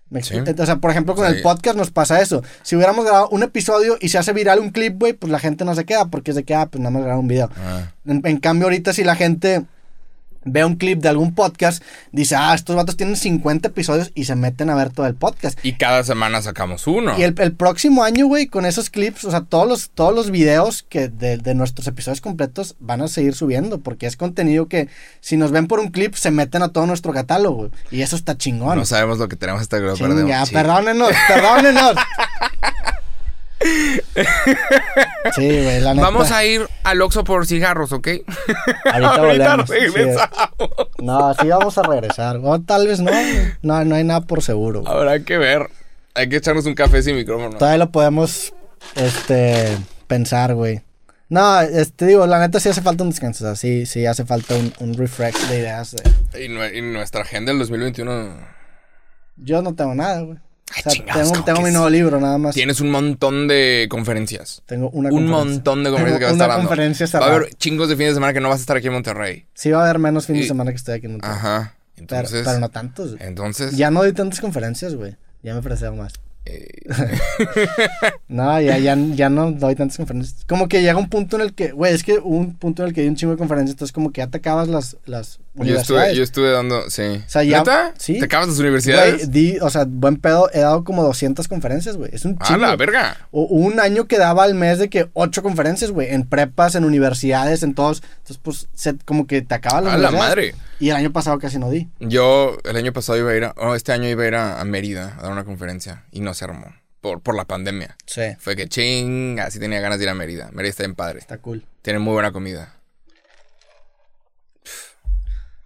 Me Sí. O sea, por ejemplo, con Sí. el podcast nos pasa eso. Si hubiéramos grabado un episodio y se hace viral un clip, güey, pues la gente no se queda porque es de que, ah, pues nada más grabamos un video. Ah. En, en cambio, ahorita si la gente ve un clip de algún podcast, dice, ah, estos vatos tienen 50 episodios y se meten a ver todo el podcast. Y cada semana sacamos uno. Y el, el próximo año, güey, con esos clips, o sea, todos los, todos los videos que de, de nuestros episodios completos van a seguir subiendo, porque es contenido que si nos ven por un clip se meten a todo nuestro catálogo. Y eso está chingón. no sabemos lo que tenemos hasta que lo perdemos. Perdónenos, perdónenos. Sí, güey, la neta. Vamos a ir al Oxxo por cigarros, ¿ok? Ahorita sí. regresamos. No, sí vamos a regresar. O tal vez no. No, no hay nada por seguro. güey. Habrá que ver. Hay que echarnos un café sin micrófono. Todavía lo podemos este pensar, güey. No, este digo, la neta sí hace falta un descanso. O sea, sí, sí hace falta un, un refresh de ideas. de- Y, nue- y nuestra agenda del 2021. Yo no tengo nada, güey. Ay, O sea, chingados, tengo, ¿cómo tengo mi nuevo libro, nada más. Tienes un montón de conferencias. Tengo una un montón de conferencias que vas a estar dando. conferencia Va a haber chingos de fines de semana que no vas a estar aquí en Monterrey. Sí va a haber menos fin de semana que estoy aquí en Monterrey. Ajá. Pero, Entonces. pero no tantos. güey. Entonces. Ya no doy tantas conferencias, güey. Ya me ofrecieron más. eh, No, ya, ya, ya no doy tantas conferencias. Como que llega un punto en el que, güey, es que hubo un punto en el que hay un chingo de conferencias, entonces como que ya te acabas las, las Yo estuve, yo estuve dando, sí. O sea, ya- ¿Neta? sí. ¿Te acabas las Güey, universidades? di, o sea, buen pedo, he dado como 200 conferencias, güey. Es un ¡A chingo. la verga! O- un año que daba al mes de que ocho conferencias, güey, en prepas, en universidades, en todos. Entonces, pues, se- como que te acaba la ¡A la madre! Y el año pasado casi no di. Yo el año pasado iba a ir a, oh, este año iba a ir a, a Mérida a dar una conferencia y no se armó por, por la pandemia. Sí. Fue que ching, así tenía ganas de ir a Mérida. Mérida está bien padre. Está cool. Tiene muy buena comida.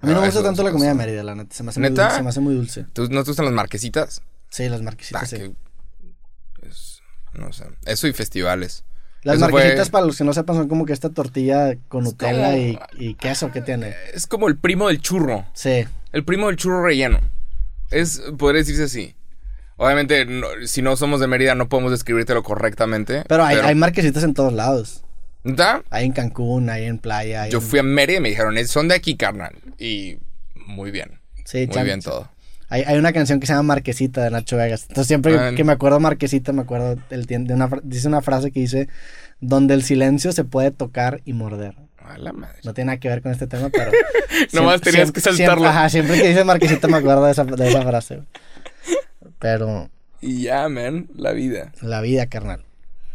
A mí no Ah, me gusta tanto la comida de. Mérida, la neta. Se me hace, Muy, dulce, se me hace muy dulce. ¿Tú, ¿No te gustan las marquesitas? Sí, las Ah, marquesitas, sí. que es- no sé. Eso y festivales. Las Eso fue- marquesitas, para los que no sepan, son como que esta tortilla con Nutella como- y, y queso que tiene. Es como el primo del churro. Sí. El primo del churro relleno. Es, podría decirse así. Obviamente, no- si no somos de Mérida, no podemos describírtelo correctamente. Pero hay, hay marquesitas en todos lados. ¿Neta? Hay en Cancún, hay en playa. Yo en- fui a Mérida y me dijeron, "Eh, son de aquí, carnal. Y muy bien. Sí, Muy chan- bien todo. Hay, hay una canción que se llama Marquesita de Nacho Vegas. Entonces siempre que me acuerdo Marquesita, me acuerdo tien- de una, dice una frase que dice, donde el silencio se puede tocar y morder. A la madre. No tiene nada que ver con este tema, pero... Nomás siempre- tenías que saltarlo. Siempre, ajá, siempre que dice Marquesita me acuerdo de esa, de esa frase. Pero Y ya, man, la vida. la vida, carnal.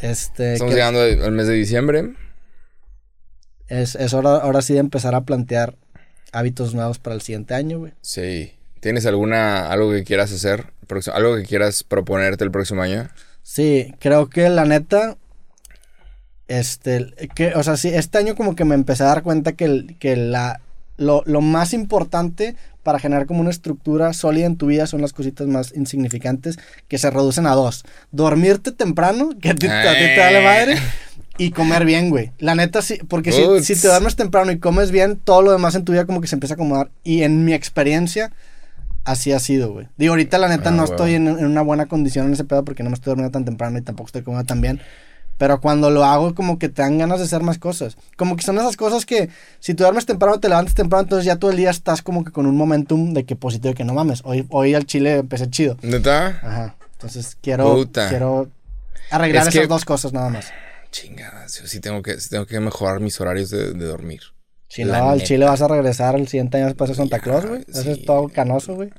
Este, Estamos que llegando al mes de diciembre. es, es hora ahora sí de empezar a plantear hábitos nuevos para el siguiente año, güey. Sí. ¿Tienes alguna, algo que quieras hacer? ¿Algo que quieras proponerte el próximo año? Sí, creo que la neta, este, que, o sea, sí, este año como que me empecé a dar cuenta que, el- que la, lo, lo más importante para generar como una estructura sólida en tu vida son las cositas más insignificantes que se reducen a dos. Dormirte temprano, que a ti, a ti te vale madre, y comer bien, güey. La neta sí, porque si, te duermes temprano y comes bien, todo lo demás en tu vida como que se empieza a acomodar. Y en mi experiencia, así ha sido, güey. Digo, ahorita la neta Ah, no estoy en, en una buena condición en ese pedo porque no me estoy durmiendo tan temprano y tampoco estoy comiendo tan bien. Pero cuando lo hago, como que te dan ganas de hacer más cosas. Como que son esas cosas que si tú duermes temprano, te levantas temprano, entonces ya todo el día estás como que con un momentum de que positivo, de que no mames. Hoy, hoy al chile empecé chido. ¿Neta? Ajá. Entonces quiero, Puta. quiero arreglar Es esas que- dos cosas nada más. Chingada, sí, sí tengo que, sí tengo que mejorar mis horarios de, de dormir. Si La no, al chile vas a regresar el siguiente año después de Santa Ya, Claus, güey. Eso sí. es todo canoso, güey.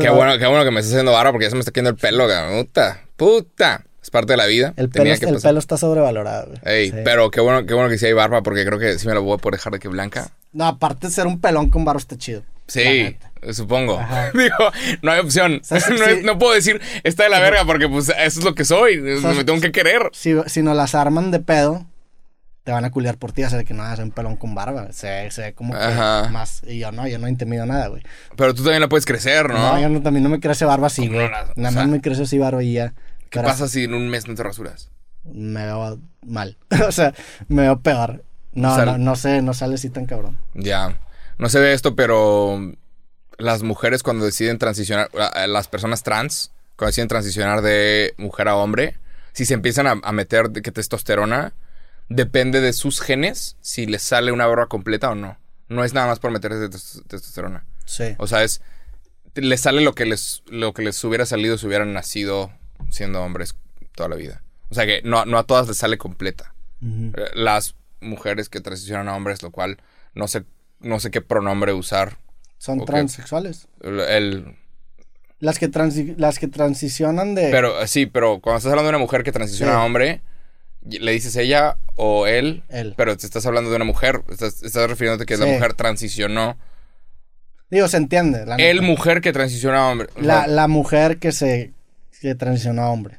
Qué bueno, qué bueno que me estás haciendo vara porque ya se me está cayendo el pelo, cabrón. Puta, puta. Es parte de la vida. El pelo, que el pelo está sobrevalorado. Ey, Sí. pero qué bueno, qué bueno que sí hay barba porque creo que sí me lo voy a poder dejar de que blanca. No, aparte de ser un pelón con barro está chido. Sí, supongo. Ajá. Digo, no hay opción. sea, no, no puedo decir, está de la verga porque pues eso es lo que soy. sea, me tengo que querer. Si, si nos las arman de pedo, te van a culiar por ti, hacer que no hagas un pelón con barba. Se, se ve como que Ajá. más. Y yo no, yo no intimido nada, güey. Pero tú también la puedes crecer, ¿no? No, yo no, también no me crece barba así, ¿Cómo güey. no o Nada sea, más me crece así barba y ya. ¿Qué Pero pasa si en un mes no te rasuras? Me veo mal. o sea, me veo peor. No, O sea, no, no sé, no sale así tan cabrón. Ya. No se ve esto, pero las mujeres cuando deciden transicionar, la- las personas trans, cuando deciden transicionar de mujer a hombre, si se empiezan a, a meter que testosterona, depende de sus genes si les sale una barba completa o no. No es nada más por meterse tes- testosterona. Sí. O sea, es les sale lo que les lo que les hubiera salido si hubieran nacido siendo hombres toda la vida. O sea que no, no a todas les sale completa. Las mujeres que transicionan a hombres, lo cual no sé no sé qué pronombre usar. Son transexuales. El, el- Las que, transi- las que transicionan de... pero sí, pero cuando estás hablando de una mujer que transiciona Sí. a hombre, le dices ella o él, Él. pero te estás hablando de una mujer, estás, estás refiriéndote que la mujer transicionó. Digo, se entiende. La El mujer que transiciona a hombre. La, la mujer que se que transicionó a hombre.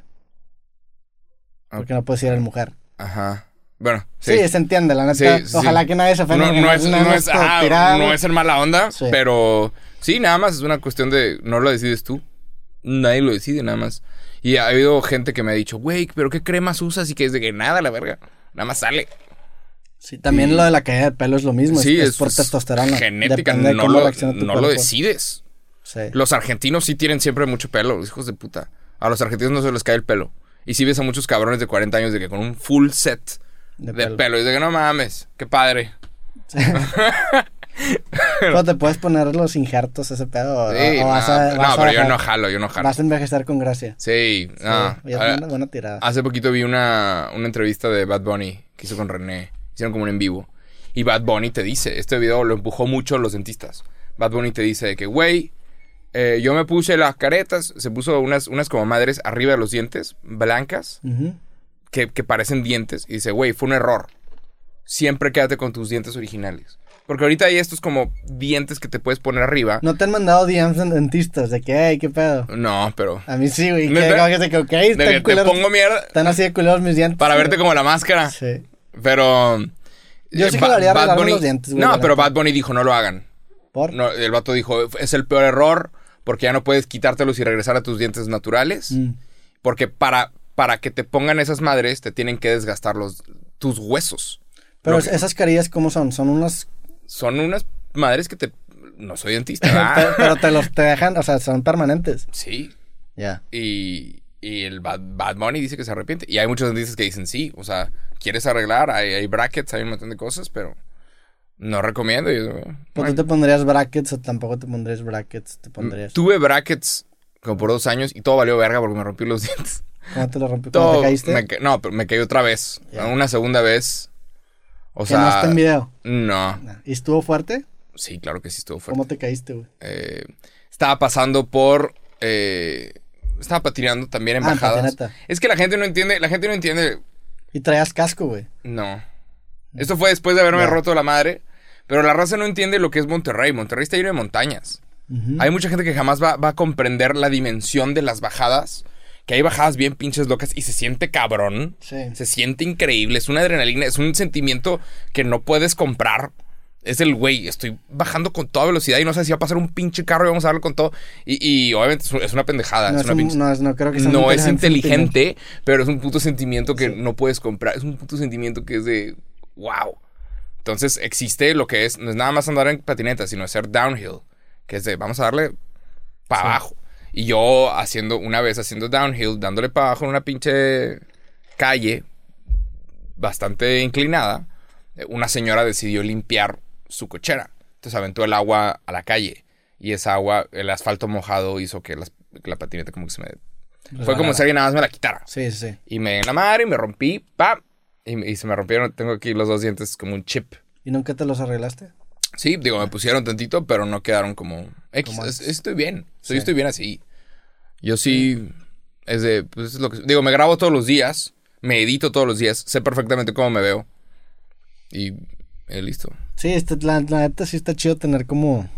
Ah. Porque no puede ser el mujer. Ajá. Bueno, Sí, sí. se entiende, la neta. Sí, sí. Ojalá que nadie se ofenda. No, porque no es, nada no, es, tirar, no es ser mala onda, Sí. pero sí, nada más es una cuestión de no lo decides tú. Nadie lo decide, nada más. Y ha habido gente que me ha dicho, güey, pero ¿qué cremas usas? Y que es de que nada, la verga. Nada más sale. Sí, también Y- lo de la caída de pelo es lo mismo. sí, es, es, es por pues, testosterona. Genética, Depende de no, cómo lo, no lo decides. Sí. Los argentinos sí tienen siempre mucho pelo, hijos de puta. A los argentinos no se les cae el pelo. Y sí ves a muchos cabrones de 40 años de que con un full set De de, pelo. pelo. Y de que no mames, qué padre. Pero te puedes poner los injertos ese pedo. Sí, o no, vas a- no, vas a pero yo no jalo, yo no jalo. Vas a envejecer con gracia. Sí, no. Sí, ya es Ah, buena, buena tirada. Hace poquito vi una, una entrevista de Bad Bunny que hizo con René. Hicieron como un en vivo. Y Bad Bunny te dice, este video lo empujó mucho los dentistas. Bad Bunny te dice de que, güey, eh, yo me puse las caretas, se puso unas, unas como madres arriba de los dientes, blancas, que, que parecen dientes. Y dice, güey, fue un error. Siempre quédate con tus dientes originales. Porque ahorita hay estos como dientes que te puedes poner arriba. No te han mandado DMs en dentistas de que, hey, qué pedo. No, pero... A mí sí, güey. Que, como que De que te pongo mierda Están así de culeros mis dientes. para verte como la máscara. Sí. Pero. Yo sí eh, que lo haría Bad Bunny- los dientes, güey, No, pero. Bad Bunny dijo: no lo hagan. ¿Por? No, el vato dijo: es el peor error porque ya no puedes quitártelos y regresar a tus dientes naturales. Mm. Porque para, para que te pongan esas madres, te tienen que desgastar los, tus huesos. Pero que- esas carillas, ¿cómo son? Son unas... Son unas madres que te. No soy dentista. Pero, te los te dejan, o sea, son permanentes. sí. Ya. Y, y el Bad, Bad Bunny dice que se arrepiente. Y hay muchos dentistas que dicen sí. O sea, quieres arreglar, hay, hay brackets, hay un montón de cosas, pero no recomiendo. Yo- bueno. tú te pondrías brackets o tampoco te pondrías brackets, te pondrías... Tuve brackets como por dos años y todo valió verga porque me rompí los dientes. ¿Cómo te lo rompí? ¿Cómo Todo te caíste? me no, pero me caí otra vez. Una segunda vez. O que sea. no está en video. No. ¿Y estuvo fuerte? Sí, claro que sí estuvo fuerte. ¿Cómo te caíste, güey? Eh, estaba pasando por. eh, estaba patinando también en Ah, bajadas. Es que la gente no entiende. La gente no entiende. Y traías casco, güey. No. Esto fue después de haberme roto la madre. Pero la raza no entiende lo que es Monterrey. Monterrey está lleno de montañas. Hay mucha gente que jamás va, va a comprender la dimensión de las bajadas. Que hay bajadas bien pinches locas y se siente cabrón. Sí. Se siente increíble. Es una adrenalina, es un sentimiento que no puedes comprar. Es el güey, estoy bajando con toda velocidad y no sé si va a pasar un pinche carro y vamos a darle con todo. Y, y obviamente es, una pendejada. No, es es una un- pinche- no, creo que sea no es inteligente inteligente, pero es un puto sentimiento que no puedes comprar. Es un puto sentimiento que es de wow. Entonces existe lo que es, no es nada más andar en patineta, sino hacer downhill, que es de vamos a darle para Sí. abajo. Y yo haciendo, una vez haciendo downhill, dándole para abajo en una pinche calle bastante inclinada, eh, una señora decidió limpiar su cochera. Entonces aventó el agua a la calle. Y esa agua, el asfalto mojado hizo que, las- que la patineta como que se me... Fue como si alguien nada más me la quitara. Sí, sí. Y me en la madre y me rompí, ¡pam! Y, y se me rompieron, tengo aquí los dos dientes como un chip. ¿Y nunca te los arreglaste? Sí, digo, me pusieron tantito, pero no quedaron como... X, es- estoy bien, Sí. yo estoy bien así. Yo sí, es de, pues es lo que... Digo, me grabo todos los días, me edito todos los días, sé perfectamente cómo me veo. Y eh, listo. Sí, este, la, la neta sí está chido tener como...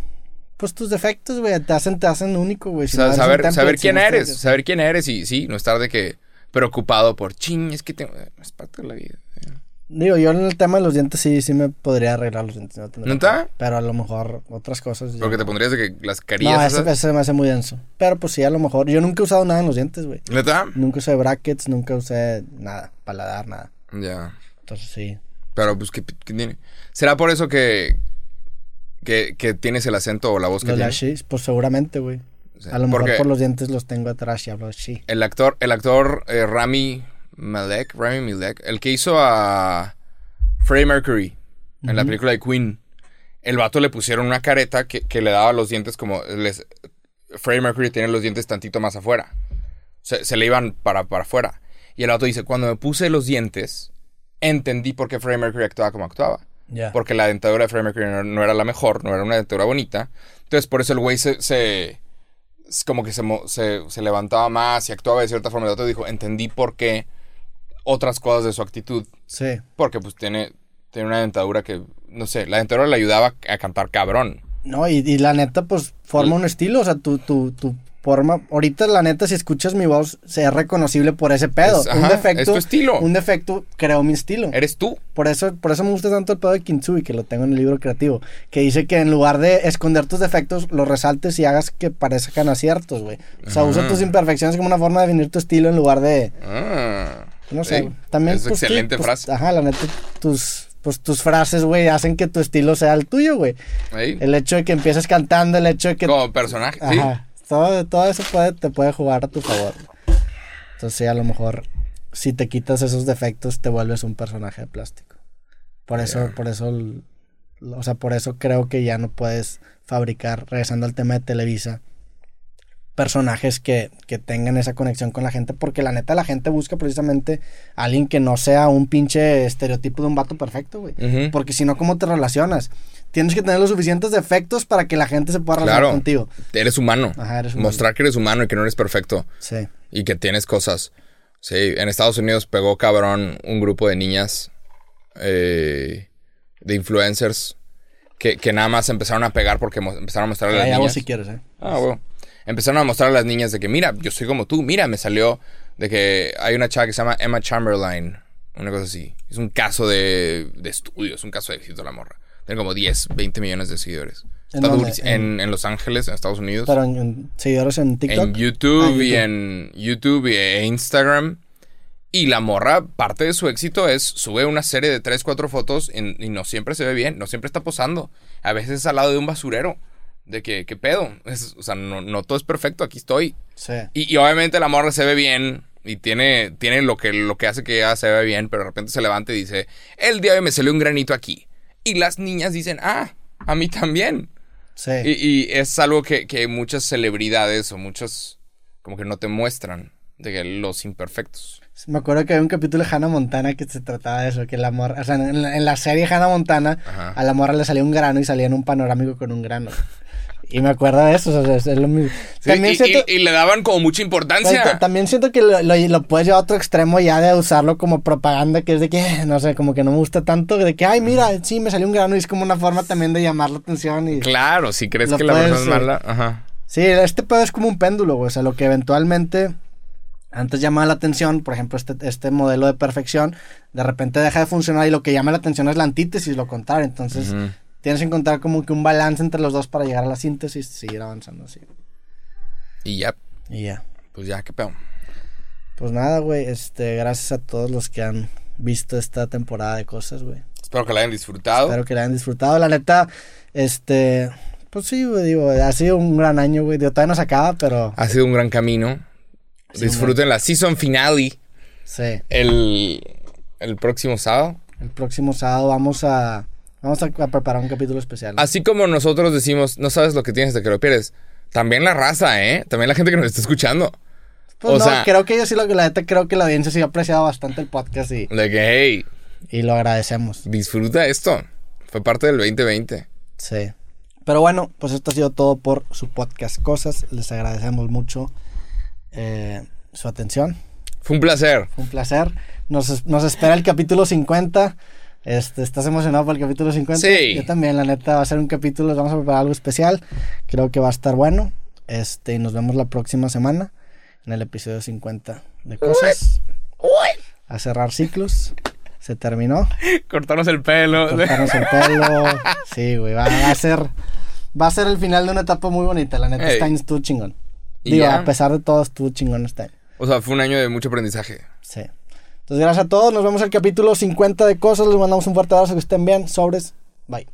Pues tus defectos, güey, te hacen, te hacen único, güey. Si saber, saber quién eres, saber quién eres y sí, no estar de que preocupado por ching, es que tengo... Es parte de la vida. Digo, yo en el tema de los dientes sí, sí me podría arreglar los dientes. No ¿Neta? problema. Pero a lo mejor otras cosas... Porque te no. pondrías de que las carillas No, ese, esas- ese me hace muy denso. Pero pues sí, a lo mejor... Yo nunca he usado nada en los dientes, güey. ¿Neta? Nunca usé brackets, nunca usé nada, paladar, nada. Ya. Entonces sí. Pero pues, ¿qué, qué tiene? ¿Será por eso que, que, que tienes el acento o la voz que Los tienes? pues seguramente, güey. A lo mejor por los dientes los tengo atrás y hablo así. el actor, el actor eh, Rami Malek, Rami Malek, el que hizo a Freddie Mercury en la película de Queen, el vato le pusieron una careta que, que le daba los dientes como... Les, Freddie Mercury tiene los dientes tantito más afuera. Se, se le iban para, para afuera. Y el vato dice, cuando me puse los dientes, entendí por qué Freddie Mercury actuaba como actuaba. Porque la dentadura de Freddie Mercury no, no era la mejor, no era una dentadura bonita. Entonces, por eso el güey se, como que se, se, se levantaba más y actuaba de cierta forma. El otro dijo, entendí por qué otras cosas de su actitud. Sí. Porque pues tiene, tiene una dentadura que, no sé, la dentadura le ayudaba a cantar cabrón. No, y, y la neta, pues forma un estilo. O sea, tu, tu, tu forma. Ahorita, la neta, si escuchas mi voz, se es reconocible por ese pedo. Un ajá, defecto. es tu estilo. Un defecto creó mi estilo. Eres tú. Por eso, por eso me gusta tanto el pedo de Kintsugi, que lo tengo en el libro creativo. Que dice que en lugar de esconder tus defectos, los resaltes y hagas que parezcan aciertos, güey. O sea, usa Ajá. tus imperfecciones como una forma de definir tu estilo en lugar de. Ah, No sé. También. Es pues, excelente pues, frase. Ajá, la neta, tus. Pues tus frases, güey, hacen que tu estilo sea el tuyo, güey. El hecho de que empieces cantando, el hecho de que. Como personaje, sí. Ajá. Todo, todo eso puede, te puede jugar a tu favor. Entonces, sí, a lo mejor, si te quitas esos defectos, te vuelves un personaje de plástico. Por eso, por eso O sea, por eso creo que ya no puedes fabricar, regresando al tema de Televisa, personajes que, que tengan esa conexión con la gente, porque la neta la gente busca precisamente a alguien que no sea un pinche estereotipo de un vato perfecto, güey. Porque si no, ¿cómo te relacionas? Tienes que tener los suficientes defectos para que la gente se pueda relacionar Claro. contigo. Eres humano. Ajá, eres humano. Mostrar que eres humano y que no eres perfecto. Sí. y que tienes cosas. Sí, en Estados Unidos pegó cabrón un grupo de niñas eh, de influencers que, que nada más empezaron a pegar porque empezaron a mostrar a las niñas. si quieres, ¿eh? Ah, bueno. Empezaron a mostrar a las niñas de que, mira, yo soy como tú, mira, me salió de que hay una chava que se llama Emma Chamberlain, una cosa así. Es un caso de, de estudio, es un caso de éxito la morra. Tiene como 10, 20 millones de seguidores. ¿En Está dónde? durísimo. En, en Los Ángeles, en Estados Unidos. Pero en, seguidores en TikTok. En YouTube, Ah, y en YouTube e Instagram. Y la morra, parte de su éxito es sube una serie de 3, 4 fotos y, y no siempre se ve bien, no siempre está posando. A veces es al lado de un basurero. De que, ¿qué pedo? Es- o sea, no, no todo es perfecto, aquí estoy. Sí. Y, y obviamente la morra se ve bien y tiene, tiene lo, que, lo que hace que ella se vea bien, pero de repente se levanta y dice, el día de hoy me salió un granito aquí. Y las niñas dicen, ah, a mí también. Sí. Y, y es algo que, que muchas celebridades o muchos como que no te muestran de que los imperfectos. Me acuerdo que había un capítulo de Hannah Montana que se trataba de eso, que la morra, o sea, en la, en la serie Hannah Montana, Ajá. a la morra le salía un grano y salía en un panorámico con un grano. Y me acuerdo de eso, o sea, es, lo mismo. Sí, También y, siento, y- y le daban como mucha importancia. ta- también siento que lo, lo- lo puedes llevar a otro extremo ya de usarlo como propaganda, que es de que, no sé, como que no me gusta tanto, de que, ay, mira, sí, me salió un grano y es como una forma también de llamar la atención y... Claro, si crees que la persona es mala. Ajá. Sí, este pedo es como un péndulo, güey. O sea, lo que eventualmente antes llamaba la atención, por ejemplo, este, este modelo de perfección, de repente deja de funcionar y lo que llama la atención es la antítesis, lo contrario. Entonces. Tienes que encontrar como que un balance entre los dos para llegar a la síntesis y seguir avanzando así. Y ya, Y ya. pues ya, qué pedo. Pues nada, güey. Este, gracias a todos los que han visto esta temporada de cosas, güey. Espero que la hayan disfrutado. Espero que la hayan disfrutado. La neta, este, pues sí, güey, digo, ha sido un gran año, güey. Digo, todavía no se acaba, pero Ha sido un gran camino. Sí, Disfruten la season finale sí. el, el próximo sábado. El próximo sábado vamos a vamos a, a preparar un capítulo especial. Así como nosotros decimos, no sabes lo que tienes de que lo pierdes. También la raza, ¿eh? También la gente que nos está escuchando. Pues o no, sea- creo que yo sí lo que la neta creo que la audiencia sí ha apreciado bastante el podcast y, De que, hey, y lo agradecemos. disfruta esto. Fue parte del 2020. Sí. Pero bueno, pues esto ha sido todo por su podcast Cosas. Les agradecemos mucho eh, su atención. Fue un placer. Fue un placer. Nos, nos espera el capítulo 50. Este, ¿Estás emocionado por el capítulo 50? Sí. Yo también, la neta, va a ser un capítulo, vamos a preparar algo especial. Creo que va a estar bueno. Este, y nos vemos la próxima semana en el episodio 50 de Cosas. A cerrar ciclos. Se terminó. Cortarnos el pelo. Cortarnos el pelo. Sí, güey. Va, va a ser. Va a ser el final de una etapa muy bonita. La neta, Ey. este año estuvo chingón. Digo, ya. a pesar de todo, estuvo chingón este año. O sea, fue un año de mucho aprendizaje. Sí. Entonces, gracias a todos. Nos vemos en el capítulo 50 de cosas. Les mandamos un fuerte abrazo. Que estén bien. Sobres. Bye.